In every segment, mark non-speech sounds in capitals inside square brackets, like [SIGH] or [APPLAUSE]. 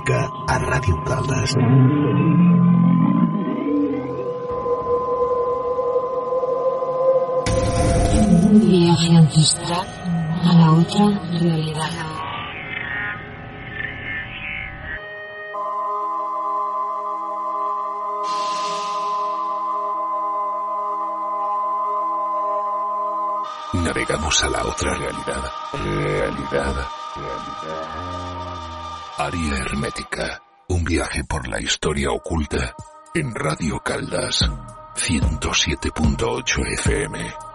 A Ràdio Caldes. Un viaje ancestral a la otra realidad. Navegamos a la otra realidad. Realidad. Área Hermética. Un viaje por la historia oculta en Radio Caldas 107.8 FM.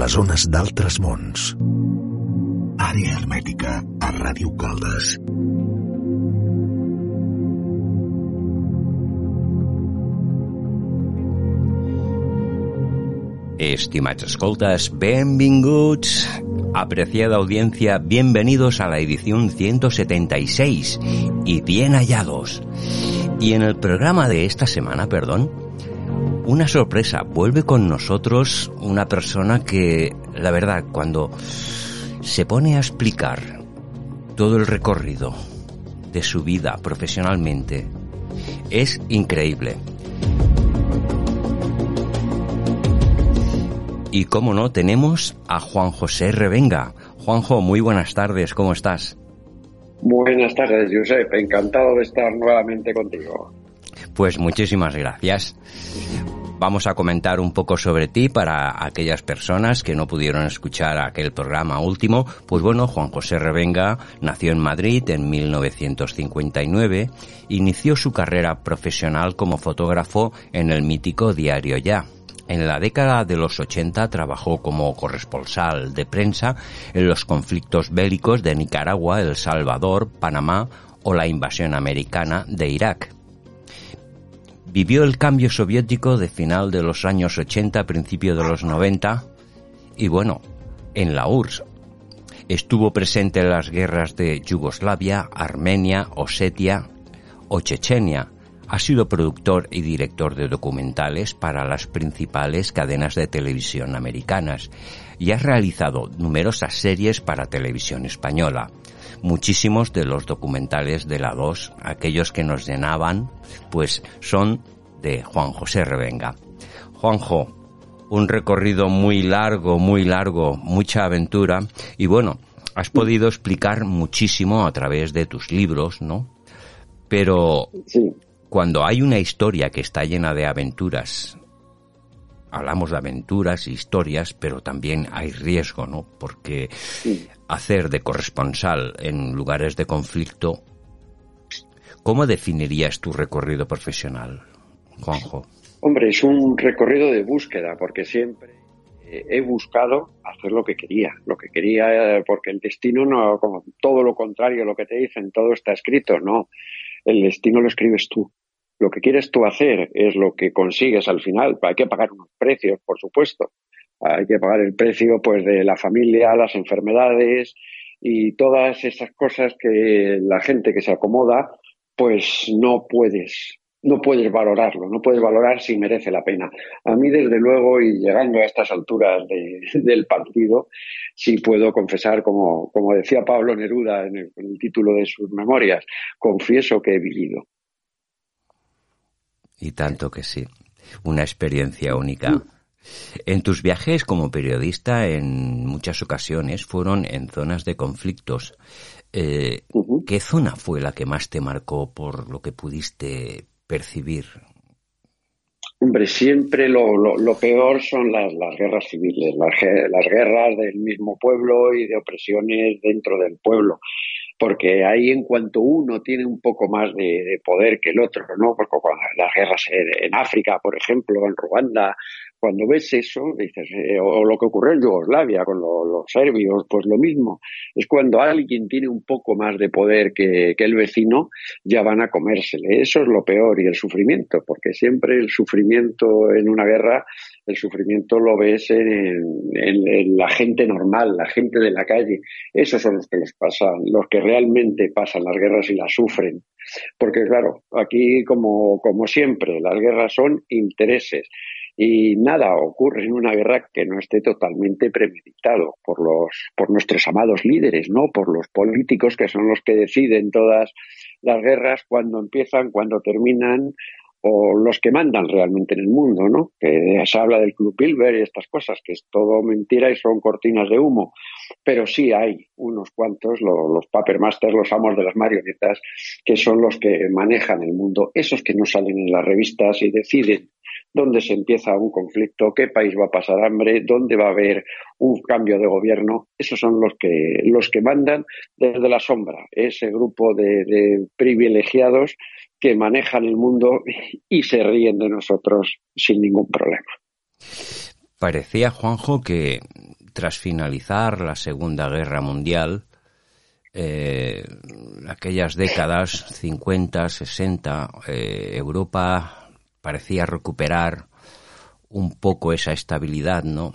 Les ones d'altres mons. Àrea hermètica a Ràdio Caldes. Estimados escoltas, benvinguts, apreciada audiencia, bienvenidos a la edición 176 y bien hallados. Y en el programa de esta semana, perdón, una sorpresa, vuelve con nosotros una persona que, la verdad, cuando se pone a explicar todo el recorrido de su vida profesionalmente, es increíble. Y como no, tenemos a Juan José Revenga. Juanjo, muy buenas tardes, ¿cómo estás? Buenas tardes, Josep. Encantado de estar nuevamente contigo. Pues muchísimas gracias. Vamos a comentar un poco sobre ti para aquellas personas que no pudieron escuchar aquel programa último. Pues bueno, Juan José Revenga nació en Madrid en 1959. Inició su carrera profesional como fotógrafo en el mítico diario Ya. En la década de los 80 trabajó como corresponsal de prensa en los conflictos bélicos de Nicaragua, El Salvador, Panamá o la invasión americana de Irak. Vivió el cambio soviético de final de los años 80, principio de los 90 y bueno, en la URSS. Estuvo presente en las guerras de Yugoslavia, Armenia, Osetia o Chechenia. Ha sido productor y director de documentales para las principales cadenas de televisión americanas y ha realizado numerosas series para televisión española muchísimos de los documentales de la 2, aquellos que nos llenaban, pues son de Juan José Revenga. Juanjo, un recorrido muy largo, muy largo, mucha aventura y bueno, has podido explicar muchísimo a través de tus libros, ¿no? Pero cuando hay una historia que está llena de aventuras, hablamos de aventuras, historias, pero también hay riesgo, ¿no? Porque hacer de corresponsal en lugares de conflicto, ¿cómo definirías tu recorrido profesional, Juanjo? Hombre, es un recorrido de búsqueda, porque siempre eh, he buscado hacer lo que quería, lo que quería, eh, porque el destino no, como todo lo contrario, lo que te dicen, todo está escrito, no, el destino lo escribes tú. Lo que quieres tú hacer es lo que consigues al final. Hay que pagar unos precios, por supuesto, hay que pagar el precio pues de la familia, las enfermedades y todas esas cosas que la gente que se acomoda pues no puedes no puedes valorarlo, no puedes valorar si merece la pena. A mí, desde luego, y llegando a estas alturas del partido, sí puedo confesar, como, como decía Pablo Neruda en el, en el título de sus memorias, confieso que he vivido. Y tanto que sí. Una experiencia única. En tus viajes como periodista, en muchas ocasiones fueron en zonas de conflictos. Eh, ¿Qué zona fue la que más te marcó por lo que pudiste percibir? Hombre, siempre lo, lo, peor son las, las guerras civiles, las, las, guerras del mismo pueblo y de opresiones dentro del pueblo. Porque ahí en cuanto uno tiene un poco más de, poder que el otro, ¿no? Porque cuando las guerras en, África, por ejemplo, en Ruanda, cuando ves eso, dices, eh, o, lo que ocurrió en Yugoslavia con los serbios, pues lo mismo. Es cuando alguien tiene un poco más de poder que, el vecino, ya van a comérsele. Eso es lo peor y el sufrimiento, porque siempre el sufrimiento en una guerra, el sufrimiento lo ves en, en la gente normal, la gente de la calle. Esos son los que les pasan, los que realmente pasan las guerras y las sufren. Porque claro, aquí como, como siempre, las guerras son intereses y nada ocurre en una guerra que no esté totalmente premeditado por los por nuestros amados líderes no por los políticos que son los que deciden todas las guerras cuando empiezan cuando terminan o los que mandan realmente en el mundo, ¿no? Que se habla del Club Bilber y estas cosas, que es todo mentira y son cortinas de humo. Pero sí hay unos cuantos, los, los papermasters, los amos de las marionetas, que son los que manejan el mundo, esos que no salen en las revistas y deciden dónde se empieza un conflicto, qué país va a pasar hambre, dónde va a haber un cambio de gobierno. Esos son los que, los que mandan desde la sombra, ese grupo de, privilegiados que manejan el mundo y se ríen de nosotros sin ningún problema. Parecía, Juanjo, que tras finalizar la Segunda Guerra Mundial, eh, aquellas décadas 50, 60, eh, Europa parecía recuperar un poco esa estabilidad, ¿no?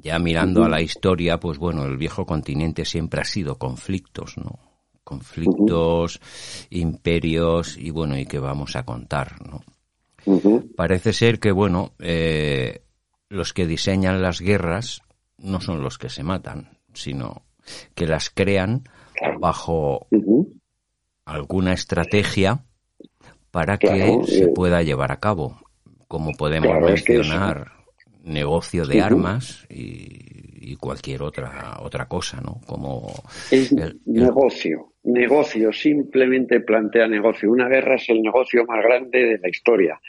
Ya mirando a la historia, pues bueno, el viejo continente siempre ha sido conflictos, ¿no? Conflictos, imperios y bueno, ¿y qué vamos a contar, no? Parece ser que, bueno, eh, los que diseñan las guerras no son los que se matan, sino que las crean bajo alguna estrategia para que se eh, pueda llevar a cabo. Como podemos mencionar, negocio de armas y, cualquier otra otra cosa, ¿no? Como es negocio, negocio, simplemente plantea negocio. Una guerra es el negocio más grande de la historia,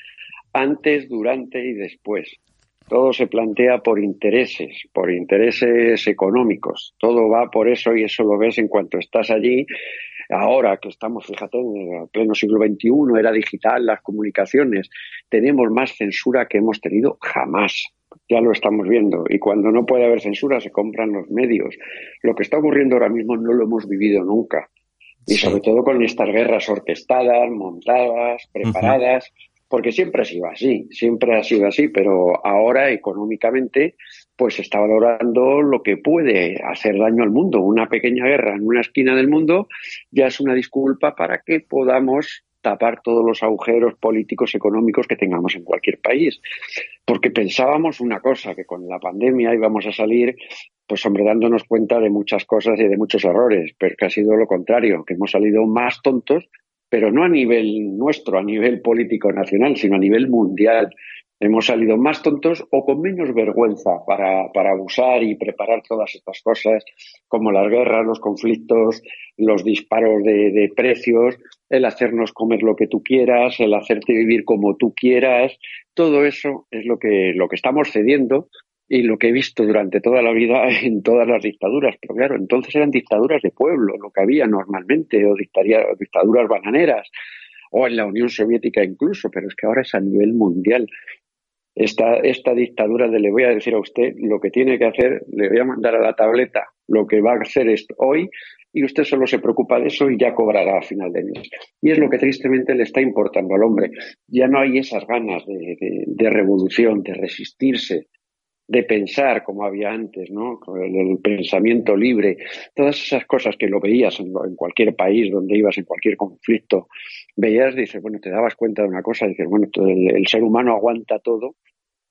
antes, durante y después. Todo se plantea por intereses, por intereses económicos. Todo va por eso y eso lo ves en cuanto estás allí Ahora que estamos, fíjate, en el pleno siglo XXI, era digital, las comunicaciones, tenemos más censura que hemos tenido jamás. Ya lo estamos viendo. Y cuando no puede haber censura, se compran los medios. Lo que está ocurriendo ahora mismo no lo hemos vivido nunca. Y sobre todo con estas guerras orquestadas, montadas, preparadas, porque siempre ha sido así, siempre ha sido así, pero ahora económicamente pues se está valorando lo que puede hacer daño al mundo. Una pequeña guerra en una esquina del mundo ya es una disculpa para que podamos tapar todos los agujeros políticos, económicos que tengamos en cualquier país. Porque pensábamos una cosa, que con la pandemia íbamos a salir, pues hombre, dándonos cuenta de muchas cosas y de muchos errores, pero que ha sido lo contrario, que hemos salido más tontos, pero no a nivel nuestro, a nivel político nacional, sino a nivel mundial hemos salido más tontos o con menos vergüenza para, para abusar y preparar todas estas cosas, como las guerras, los conflictos, los disparos de, de, precios, el hacernos comer lo que tú quieras, el hacerte vivir como tú quieras, todo eso es lo que, lo que estamos cediendo y lo que he visto durante toda la vida [LAUGHS] en todas las dictaduras. Pero claro, entonces eran dictaduras de pueblo, lo que había normalmente, o dictaduras bananeras, o en la Unión Soviética incluso, pero es que ahora es a nivel mundial esta, esta dictadura de le voy a decir a usted lo que tiene que hacer, le voy a mandar a la tableta lo que va a hacer hoy y usted solo se preocupa de eso y ya cobrará a final de mes. Y es lo que tristemente le está importando al hombre. Ya no hay esas ganas de, de, revolución, de resistirse, de pensar como había antes, ¿no? El, pensamiento libre, todas esas cosas que lo veías en, cualquier país donde ibas, en cualquier conflicto, veías, dices, bueno, te dabas cuenta de una cosa, dices, bueno, el ser humano aguanta todo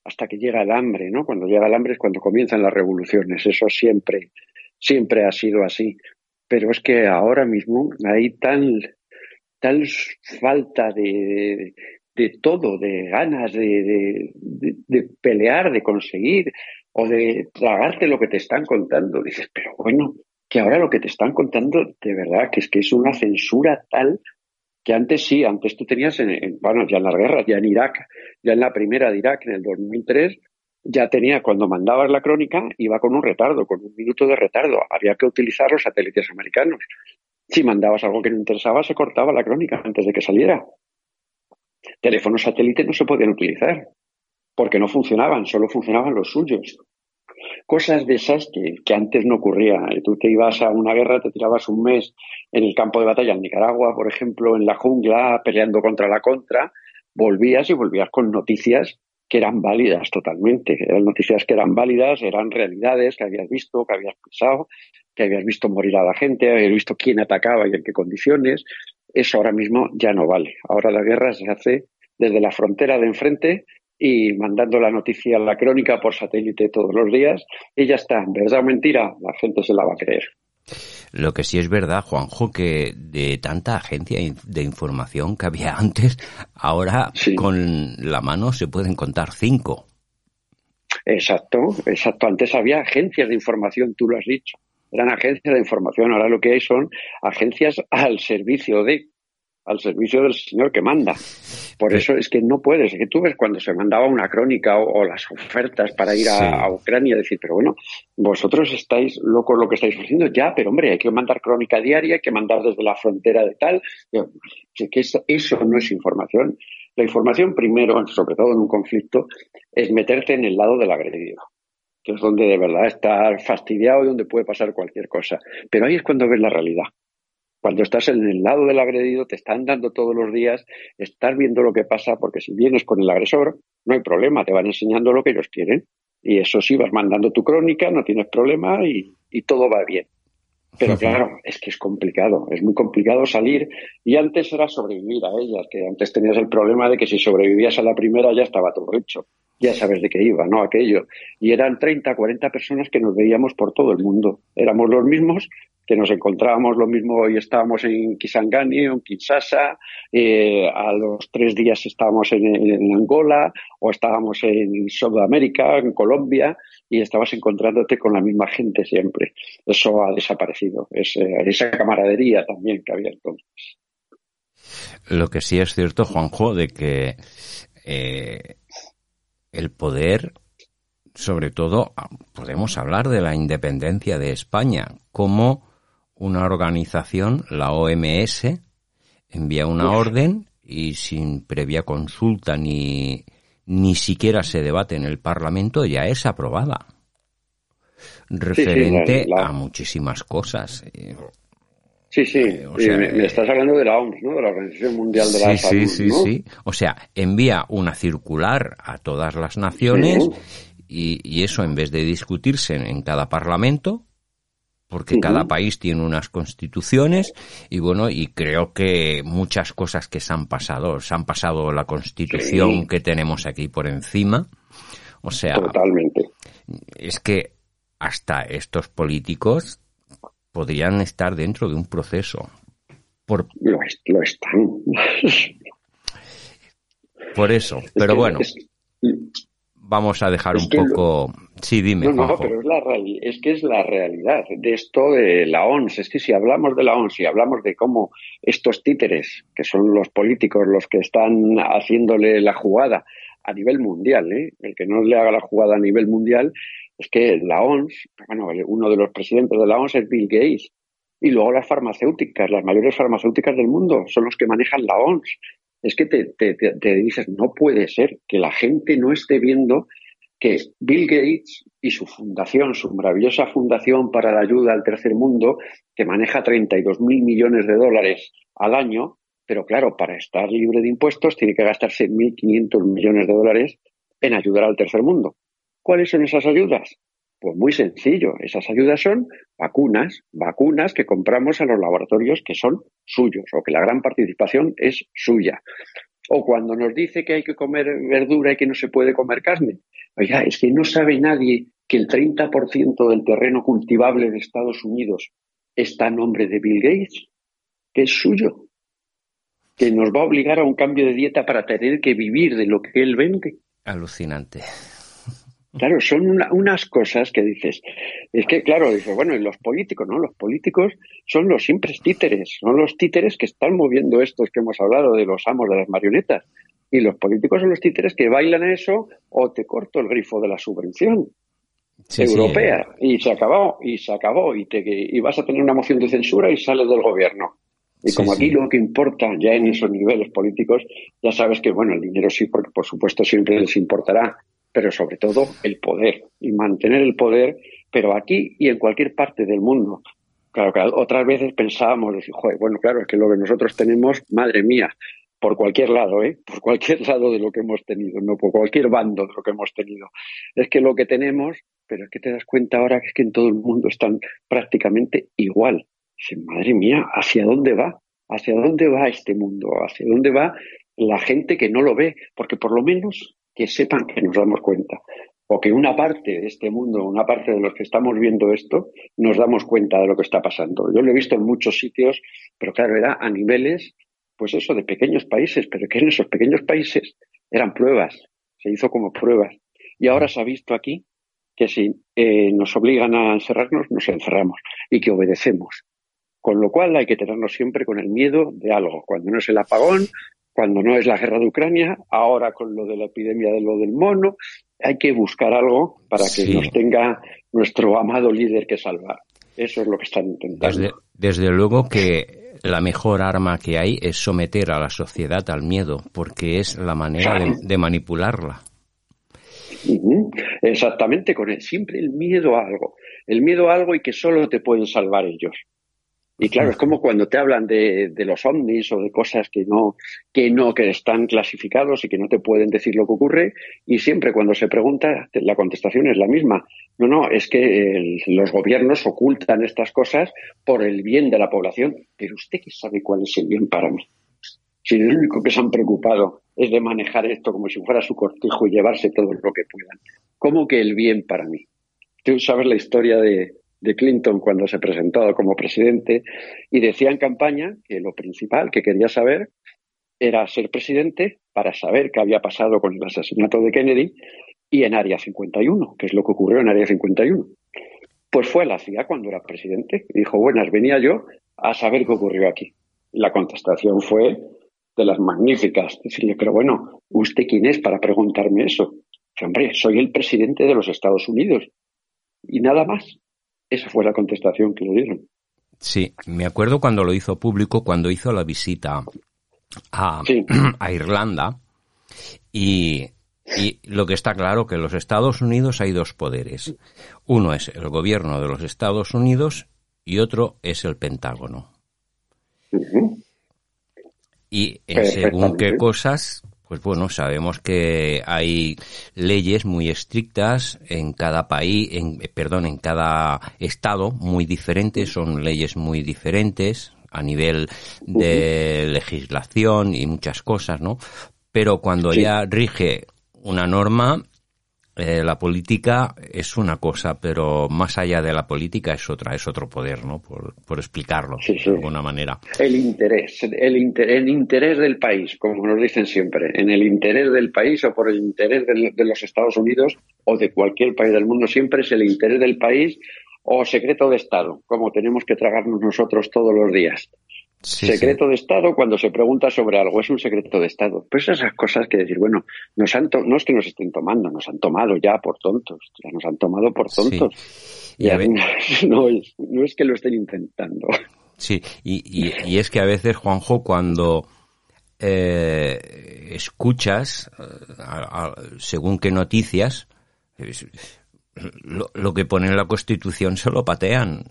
hasta que llega el hambre, ¿no? Cuando llega el hambre es cuando comienzan las revoluciones. Eso siempre, siempre ha sido así. Pero es que ahora mismo hay tal, tal falta de, de, todo, de ganas de, de, pelear, de conseguir o de tragarte lo que te están contando. Dices, pero bueno, que ahora lo que te están contando, de verdad, que es que es una censura tal que antes sí, antes tú tenías, en, bueno, ya en las guerras, ya en Irak, ya en la primera de Irak, en el 2003, ya tenía, cuando mandabas la crónica, iba con un retardo, con un minuto de retardo. Había que utilizar los satélites americanos. Si mandabas algo que no interesaba, se cortaba la crónica antes de que saliera. Teléfonos satélite no se podían utilizar porque no funcionaban, solo funcionaban los suyos. Cosas de esas que, antes no ocurría. Tú te ibas a una guerra, te tirabas un mes en el campo de batalla en Nicaragua, por ejemplo, en la jungla, peleando contra la contra, volvías y volvías con noticias que eran válidas totalmente. Eran noticias que eran válidas, eran realidades que habías visto, que habías pensado, que habías visto morir a la gente, habías visto quién atacaba y en qué condiciones. Eso ahora mismo ya no vale. Ahora la guerra se hace desde la frontera de enfrente y mandando la noticia la crónica por satélite todos los días y ya está, verdad o mentira, la gente se la va a creer. Lo que sí es verdad, Juanjo, que de tanta agencia de información que había [LAUGHS] antes, ahora con la mano se pueden contar cinco. Exacto, exacto. Antes había agencias de información, tú lo has dicho. Eran agencias de información, ahora lo que hay son agencias al servicio de al servicio del señor que manda. Por eso es que no puedes. que tú ves cuando se mandaba una crónica o, las ofertas para ir a, Ucrania, decir, pero bueno, vosotros estáis locos lo que estáis haciendo ya, pero hombre, hay que mandar crónica diaria, hay que mandar desde la frontera de tal. Que eso, eso no es información. La información, primero, sobre todo en un conflicto, es meterte en el lado del agredido que es donde de verdad estar fastidiado y donde puede pasar cualquier cosa. Pero ahí es cuando ves la realidad. Cuando estás en el lado del agredido, te están dando todos los días, estás viendo lo que pasa, porque si vienes con el agresor, no hay problema, te van enseñando lo que ellos quieren. Y eso sí, vas mandando tu crónica, no tienes problema y, todo va bien. Pero claro, es que es complicado, es muy complicado salir. Y antes era sobrevivir a ellas, que antes tenías el problema de que si sobrevivías a la primera ya estaba todo hecho. Ya sabes de qué iba, ¿no? Aquello. Y eran 30, 40 personas que nos veíamos por todo el mundo. Éramos los mismos, que nos encontrábamos lo mismo y estábamos en Kisangani en Kinshasa, eh, a los tres días estábamos en, Angola o estábamos en Sudamérica, en Colombia, y estabas encontrándote con la misma gente siempre. Eso ha desaparecido, esa camaradería también que había entonces. Lo que sí es cierto, Juanjo, de que eh, el poder sobre todo podemos hablar de la independencia de España como una organización, la OMS, envía una orden y sin previa consulta ni, ni siquiera se debate en el Parlamento ya es aprobada. Referente a muchísimas cosas. Sí, sí, eh, me, estás hablando de la OMS, ¿no? De la Organización Mundial de la Salud. Sí, sí, sí. O sea, envía una circular a todas las naciones y, y, eso en vez de discutirse en cada parlamento, porque cada país tiene unas constituciones y bueno, y creo que muchas cosas que se han pasado, se han pasado la constitución que tenemos aquí por encima. O sea, totalmente. Es que hasta estos políticos podrían estar dentro de un proceso. Por... Lo, están. [LAUGHS] Por eso, pero bueno vamos a dejar un poco. Sí, dime. No, no, pero es, la es que es la realidad de esto de la ONS. Es que si hablamos de la ONS y hablamos de cómo estos títeres, que son los políticos los que están haciéndole la jugada a nivel mundial, ¿eh? el que no le haga la jugada a nivel mundial, es que la ONS, bueno, uno de los presidentes de la ONS es Bill Gates. Y luego las farmacéuticas, las mayores farmacéuticas del mundo, son los que manejan la ONS es que te, te, dices, no puede ser que la gente no esté viendo que Bill Gates y su fundación, su maravillosa fundación para la ayuda al tercer mundo, que maneja 32 mil millones de dólares al año, pero claro, para estar libre de impuestos tiene que gastarse 1.500 millones de dólares en ayudar al tercer mundo. ¿Cuáles son esas ayudas? Pues muy sencillo, esas ayudas son vacunas, vacunas que compramos a los laboratorios que son suyos o que la gran participación es suya. O cuando nos dice que hay que comer verdura y que no se puede comer carne. Oiga, es que no sabe nadie que el 30% del terreno cultivable de Estados Unidos está a nombre de Bill Gates, que es suyo, que nos va a obligar a un cambio de dieta para tener que vivir de lo que él vende. Alucinante. Claro, son unas cosas que dices. Es que, claro, dices, bueno, y los políticos, ¿no? Los políticos son los simples títeres, son los títeres que están moviendo estos que hemos hablado de los amos de las marionetas. Y los políticos son los títeres que bailan eso o te corto el grifo de la subvención. europea y se acabó y se acabó y te y vas a tener una moción de censura y sales del gobierno y como aquí lo que importa ya en esos niveles políticos ya sabes que bueno el dinero sí porque por supuesto siempre les importará pero sobre todo el poder y mantener el poder pero aquí y en cualquier parte del mundo claro que otras veces pensábamos Joder, bueno claro es que lo que nosotros tenemos madre mía por cualquier lado, ¿eh? [LAUGHS] por cualquier lado de lo que hemos tenido, no por cualquier bando de lo que hemos tenido. Es que lo que tenemos, pero es que te das cuenta ahora que es que en todo el mundo están prácticamente igual. Dice, madre mía, ¿hacia dónde va? ¿Hacia dónde va este mundo? ¿Hacia dónde va la gente que no lo ve? Porque por lo menos que sepan que nos damos cuenta. O que una parte de este mundo, una parte de los que estamos viendo esto, nos damos cuenta de lo que está pasando. Yo lo he visto en muchos sitios, pero claro, era a niveles pues eso, de pequeños países, pero que en esos pequeños países eran pruebas, se hizo como pruebas. Y ahora se ha visto aquí que si eh, nos obligan a encerrarnos, nos encerramos y que obedecemos. Con lo cual hay que tenernos siempre con el miedo de algo. Cuando no es el apagón, cuando no es la guerra de Ucrania, ahora con lo de la epidemia de lo del mono, hay que buscar algo para que nos tenga nuestro amado líder que salvar. Eso es lo que están intentando. desde luego que la mejor arma que hay es someter a la sociedad al miedo, porque es la manera de, manipularla. Exactamente, con él. siempre el miedo a algo, el miedo a algo y que solo te pueden salvar ellos. Y claro, es como cuando te hablan de, los ovnis o de cosas que no, que no, que están clasificados y que no te pueden decir lo que ocurre. Y siempre cuando se pregunta, la contestación es la misma. No, no, es que los gobiernos ocultan estas cosas por el bien de la población. Pero usted qué sabe cuál es el bien para mí. Si lo único que se han preocupado es de manejar esto como si fuera su cortijo y llevarse todo lo que puedan. ¿Cómo que el bien para mí? Tú sabes la historia de, de Clinton cuando se presentó como presidente y decía en campaña que lo principal que quería saber era ser presidente para saber qué había pasado con el asesinato de Kennedy y en Área 51, que es lo que ocurrió en Área 51. Pues fue a la CIA cuando era presidente y dijo, buenas, venía yo a saber qué ocurrió aquí. La contestación fue de las magníficas. Decirle, pero bueno, ¿usted quién es para preguntarme eso? hombre, soy el presidente de los Estados Unidos. Y nada más. Esa fue la contestación que le dieron. Sí, me acuerdo cuando lo hizo público, cuando hizo la visita a, [CLEARS THROAT] a Irlanda y, y, lo que está claro que en los Estados Unidos hay dos poderes. Uno es el gobierno de los Estados Unidos y otro es el Pentágono. Y en según qué cosas pues bueno, sabemos que hay leyes muy estrictas en cada país, en, perdón, en cada estado muy diferentes, son leyes muy diferentes a nivel de legislación y muchas cosas, ¿no? Pero cuando ya rige una norma, eh, la política es una cosa, pero más allá de la política es otra, es otro poder, ¿no? Por, explicarlo de alguna manera. El interés, el, interés del país, como nos dicen siempre, en el interés del país o por el interés de los Estados Unidos o de cualquier país del mundo, siempre es el interés del país o secreto de Estado, como tenemos que tragarnos nosotros todos los días secreto de Estado cuando se pregunta sobre algo, es un secreto de Estado. Pues esas cosas que decir, bueno, nos han no es que nos estén tomando, nos han tomado ya por tontos, ya nos han tomado por tontos. Y a [LAUGHS] no, es, no es que lo estén intentando. Sí, y, y, es que a veces, Juanjo, cuando eh, escuchas, eh, según qué noticias, lo, lo que pone en la Constitución se lo patean.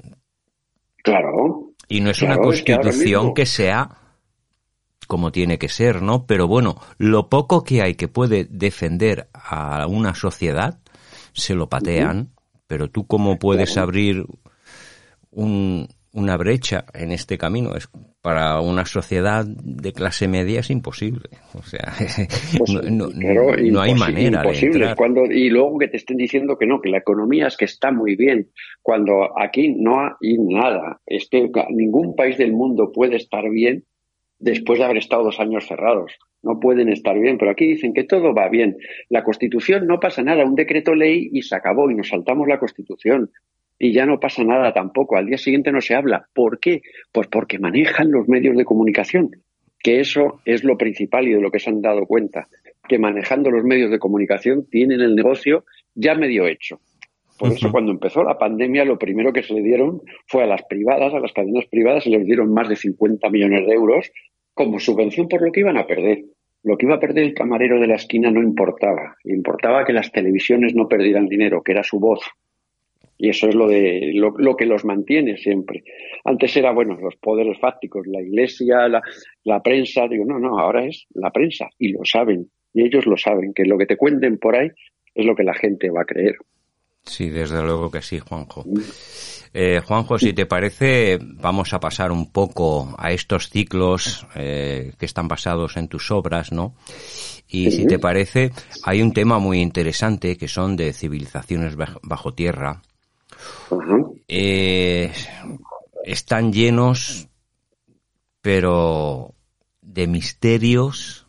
Claro, y no es una constitución que, sea como tiene que ser, ¿no? Pero bueno, lo poco que hay que puede defender a una sociedad, se lo patean, pero tú cómo puedes abrir un, una brecha en este camino. Es, para una sociedad de clase media es imposible. O sea, [LAUGHS] pues no, no, hay manera de entrar. Cuando, y luego que te estén diciendo que no, que la economía es que está muy bien, cuando aquí no hay nada. Es que ningún país del mundo puede estar bien después de haber estado dos años cerrados. No pueden estar bien, pero aquí dicen que todo va bien. La Constitución no pasa nada, un decreto ley y se acabó y nos saltamos la Constitución y ya no pasa nada tampoco. Al día siguiente no se habla. ¿Por qué? Pues porque manejan los medios de comunicación, que eso es lo principal y de lo que se han dado cuenta, que manejando los medios de comunicación tienen el negocio ya medio hecho. Por eso cuando empezó la pandemia lo primero que se le dieron fue a las privadas, a las cadenas privadas, se les dieron más de 50 millones de euros como subvención por lo que iban a perder. Lo que iba a perder el camarero de la esquina no importaba. Importaba que las televisiones no perdieran dinero, que era su voz. Y eso es lo, de, lo, que los mantiene siempre. Antes era, bueno, los poderes fácticos, la iglesia, la, la prensa. Digo, no, no, ahora es la prensa. Y lo saben. Y ellos lo saben, que lo que te cuenten por ahí es lo que la gente va a creer. Sí, desde luego que sí, Juanjo. Eh, Juanjo, si te parece, vamos a pasar un poco a estos ciclos eh, que están basados en tus obras, ¿no? Y si te parece, hay un tema muy interesante que son de civilizaciones bajo tierra. Eh, están llenos, pero de misterios,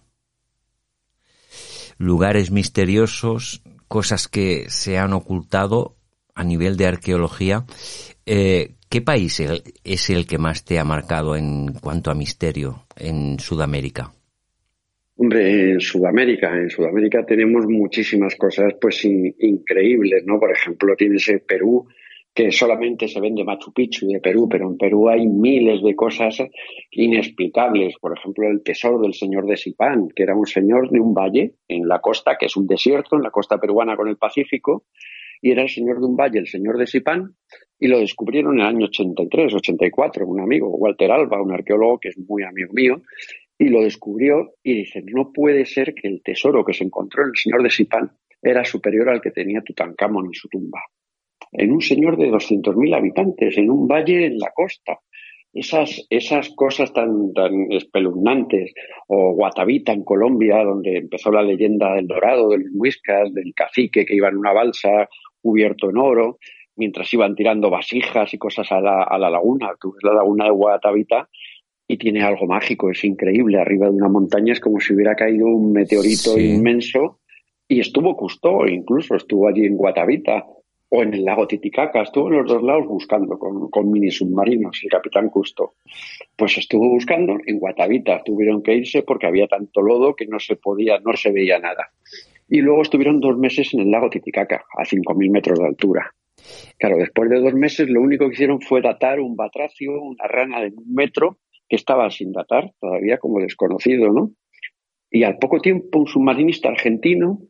lugares misteriosos, cosas que se han ocultado a nivel de arqueología. Eh, ¿Qué país es el que más te ha marcado en cuanto a misterio en Sudamérica? Hombre, en Sudamérica, en Sudamérica tenemos muchísimas cosas pues increíbles, ¿no? Por ejemplo, tienes el Perú, que solamente se vende Machu Picchu de Perú, pero en Perú hay miles de cosas inexplicables. Por ejemplo, el tesoro del señor de Sipán, que era un señor de un valle en la costa, que es un desierto, en la costa peruana con el Pacífico, y era el señor de un valle, el señor de Sipán, y lo descubrieron en el año 83, 84, un amigo, Walter Alba, un arqueólogo que es muy amigo mío, y lo descubrió y dice, no puede ser que el tesoro que se encontró en el señor de Sipán era superior al que tenía Tutankamón en su tumba. En un señor de 200.000 habitantes, en un valle en la costa. Esas, esas cosas tan, tan espeluznantes, o Guatavita en Colombia, donde empezó la leyenda del dorado, del muiscas, del cacique que iba en una balsa, cubierto en oro, mientras iban tirando vasijas y cosas a la, a la laguna. Tú ves la laguna de Guatavita y tiene algo mágico, es increíble. Arriba de una montaña es como si hubiera caído un meteorito inmenso y estuvo Custó, incluso estuvo allí en Guatavita o en el lago Titicaca, estuvo en los dos lados buscando con, mini submarinos, el capitán Custo. Pues estuvo buscando en Guatavita, tuvieron que irse porque había tanto lodo que no se podía, no se veía nada. Y luego estuvieron dos meses en el lago Titicaca, a 5.000 metros de altura. Claro, después de dos meses lo único que hicieron fue datar un batracio, una rana de un metro, que estaba sin datar, todavía como desconocido, ¿no? Y al poco tiempo un submarinista argentino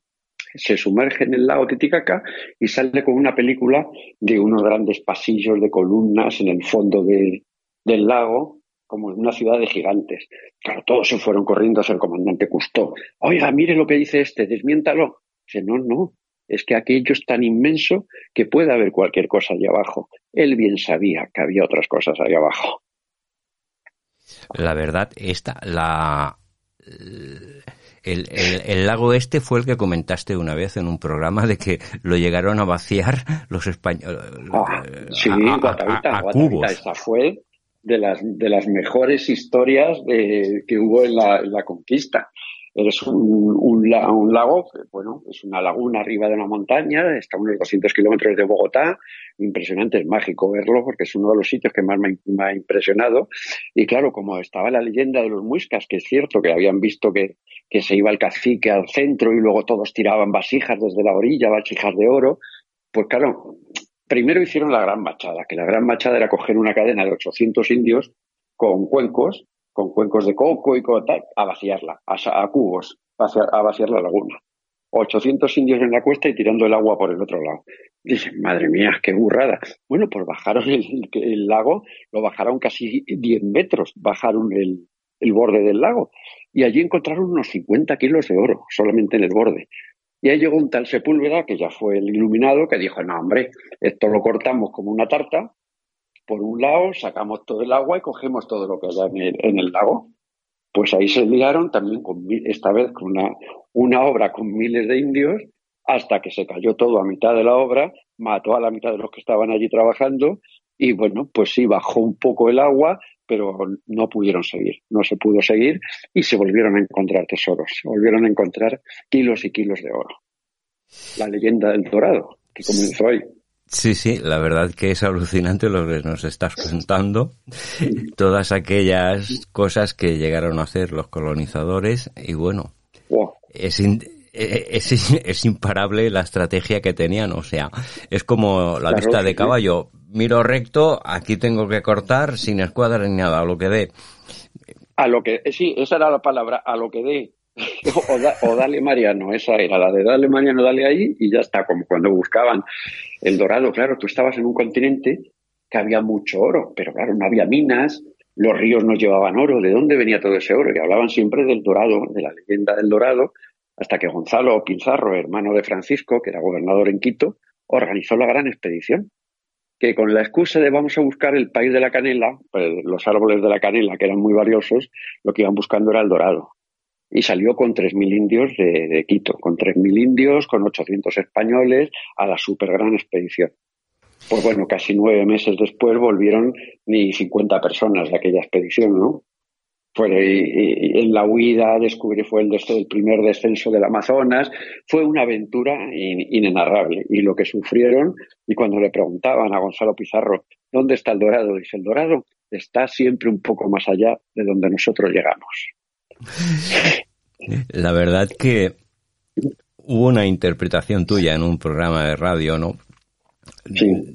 se sumerge en el lago Titicaca y sale con una película de unos grandes pasillos de columnas en el fondo del lago como en una ciudad de gigantes. Claro, todos se fueron corriendo hacia el comandante Custó. Oiga, mire lo que dice este, desmiéntalo. Dice, no, no, es que aquello es tan inmenso que puede haber cualquier cosa allá abajo. Él bien sabía que había otras cosas allá abajo. La verdad, esta, la, el, el, lago este fue el que comentaste una vez en un programa de que lo llegaron a vaciar los españoles. Ah, sí, a, Esa fue de las, de las mejores historias de, que hubo en la, en la conquista. Es un, lago, bueno, es una laguna arriba de una montaña, está a unos 200 kilómetros de Bogotá. Impresionante, es mágico verlo porque es uno de los sitios que más me, me, ha impresionado. Y claro, como estaba la leyenda de los muiscas, que es cierto que habían visto que, que se iba el cacique al centro y luego todos tiraban vasijas desde la orilla, vasijas de oro, pues claro, Primero hicieron la Gran Machada, que la Gran Machada era coger una cadena de 800 indios con cuencos, con cuencos de coco y con tal, a vaciarla, a, cubos, a, vaciar la laguna. 800 indios en la cuesta y tirando el agua por el otro lado. Dicen, madre mía, qué burrada. Bueno, pues bajaron el, lago, lo bajaron casi 10 metros, bajaron el, el borde del lago. Y allí encontraron unos 50 kilos de oro, solamente en el borde. Y ahí llegó un tal Sepúlveda, que ya fue el iluminado, que dijo, no, hombre, esto lo cortamos como una tarta, por un lado sacamos todo el agua y cogemos todo lo que haya en el, lago. Pues ahí se liaron también, con, esta vez con una, una obra con miles de indios, hasta que se cayó todo a mitad de la obra, mató a la mitad de los que estaban allí trabajando y bueno, pues sí, bajó un poco el agua, pero no pudieron seguir, no se pudo seguir y se volvieron a encontrar tesoros, se volvieron a encontrar kilos y kilos de oro. La leyenda del dorado, que comenzó ahí. Sí, sí, la verdad que es alucinante lo que nos estás contando. Todas aquellas cosas que llegaron a hacer los colonizadores y bueno, es, eh, es, es, imparable la estrategia que tenían, o sea, es como la vista de caballo. Miro recto, aquí tengo que cortar sin escuadra ni nada, a lo que dé. A lo que, sí, esa era la palabra, a lo que dé. O, dale Mariano, esa era la de dale Mariano, dale ahí y ya está, como cuando buscaban el dorado. Claro, tú estabas en un continente que había mucho oro, pero claro, no había minas, los ríos nos llevaban oro, ¿de dónde venía todo ese oro? Y hablaban siempre del dorado, de la leyenda del dorado, hasta que Gonzalo Pizarro, hermano de Francisco, que era gobernador en Quito, organizó la gran expedición, que con la excusa de vamos a buscar el país de la canela, pues los árboles de la canela, que eran muy valiosos, lo que iban buscando era el dorado. Y salió con 3.000 indios de, Quito, con 3.000 indios, con 800 españoles, a la super gran expedición pues bueno, casi nueve meses después volvieron ni 50 personas de aquella expedición, ¿no? Fue, y, en la huida descubrí fue el, el primer descenso del Amazonas, fue una aventura inenarrable y lo que sufrieron y cuando le preguntaban a Gonzalo Pizarro dónde está el Dorado, dice el Dorado está siempre un poco más allá de donde nosotros llegamos. [LAUGHS] La verdad que hubo una interpretación tuya en un programa de radio, ¿no?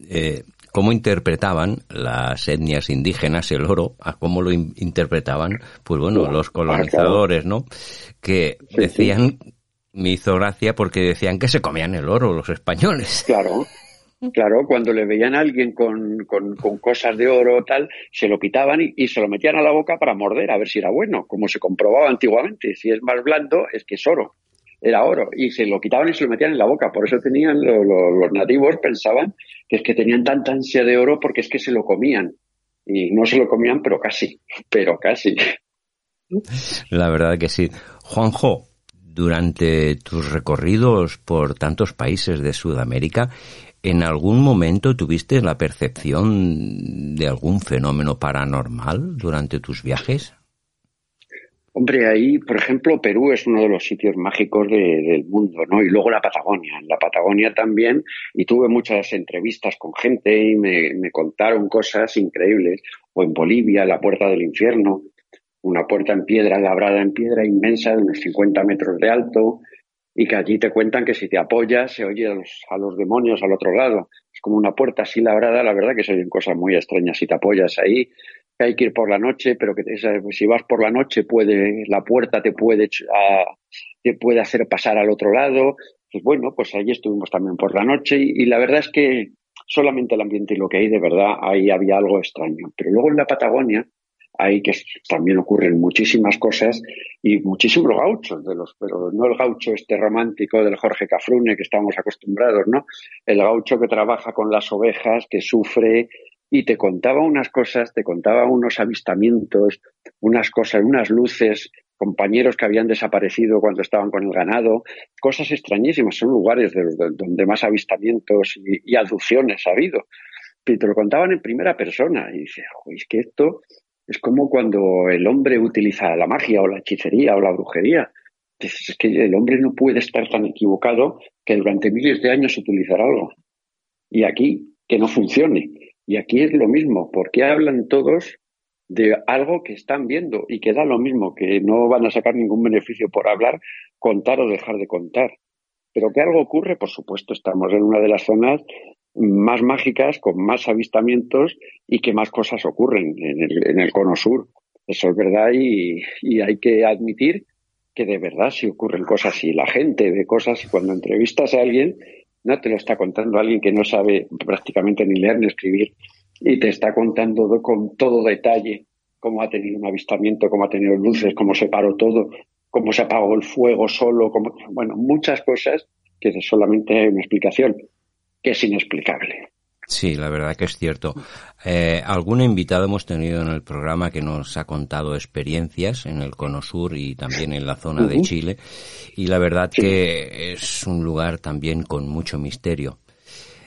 Eh, cómo interpretaban las etnias indígenas el oro, a cómo lo interpretaban, pues bueno, los colonizadores, ¿no? Que decían, me hizo gracia porque decían que se comían el oro los españoles. Claro. Claro, cuando le veían a alguien con, con, cosas de oro o tal, se lo quitaban y, se lo metían a la boca para morder a ver si era bueno, como se comprobaba antiguamente. Si es más blando, es que es oro era oro y se lo quitaban y se lo metían en la boca. Por eso tenían los nativos pensaban que es que tenían tanta ansia de oro porque es que se lo comían y no se lo comían, pero casi, pero casi. La verdad que sí. Juanjo, durante tus recorridos por tantos países de Sudamérica, ¿en algún momento tuviste la percepción de algún fenómeno paranormal durante tus viajes? Hombre, ahí, por ejemplo, Perú es uno de los sitios mágicos del mundo, ¿no? Y luego la Patagonia. En la Patagonia también, y tuve muchas entrevistas con gente y me, me contaron cosas increíbles. O en Bolivia, la Puerta del Infierno, una puerta en piedra, labrada en piedra inmensa, de unos 50 metros de alto, y que allí te cuentan que si te apoyas se oye a los, a los demonios al otro lado. Es como una puerta así labrada, la verdad que se oyen cosas muy extrañas si te apoyas ahí que hay que ir por la noche, pero que si vas por la noche puede, la puerta te puede, te puede hacer pasar al otro lado. Pues bueno, pues ahí estuvimos también por la noche y, la verdad es que solamente el ambiente y lo que hay de verdad, ahí había algo extraño. Pero luego en la Patagonia, ahí que también ocurren muchísimas cosas y muchísimos gauchos de los, pero no el gaucho este romántico del Jorge Cafrune que estamos acostumbrados, ¿no? El gaucho que trabaja con las ovejas, que sufre, y te contaba unas cosas, te contaba unos avistamientos, unas cosas, unas luces, compañeros que habían desaparecido cuando estaban con el ganado, cosas extrañísimas, son lugares de, donde más avistamientos y, aducciones ha habido. Y te lo contaban en primera persona y dices, es que esto es como cuando el hombre utiliza la magia o la hechicería o la brujería. es que el hombre no puede estar tan equivocado que durante miles de años utilizará algo. Y aquí, que no funcione. Y aquí es lo mismo, porque hablan todos de algo que están viendo y que da lo mismo, que no van a sacar ningún beneficio por hablar, contar o dejar de contar. Pero que algo ocurre, por supuesto, estamos en una de las zonas más mágicas, con más avistamientos y que más cosas ocurren en el, en el cono sur. Eso es verdad y, y hay que admitir que de verdad si ocurren cosas y la gente ve cosas y cuando entrevistas a alguien no te lo está contando alguien que no sabe prácticamente ni leer ni escribir y te está contando con todo detalle cómo ha tenido un avistamiento, cómo ha tenido luces, cómo se paró todo, cómo se apagó el fuego solo, bueno, muchas cosas que solamente una explicación que es inexplicable. Sí, la verdad que es cierto. Eh, algún invitado hemos tenido en el programa que nos ha contado experiencias en el Cono Sur y también en la zona de Chile. Y la verdad que es un lugar también con mucho misterio.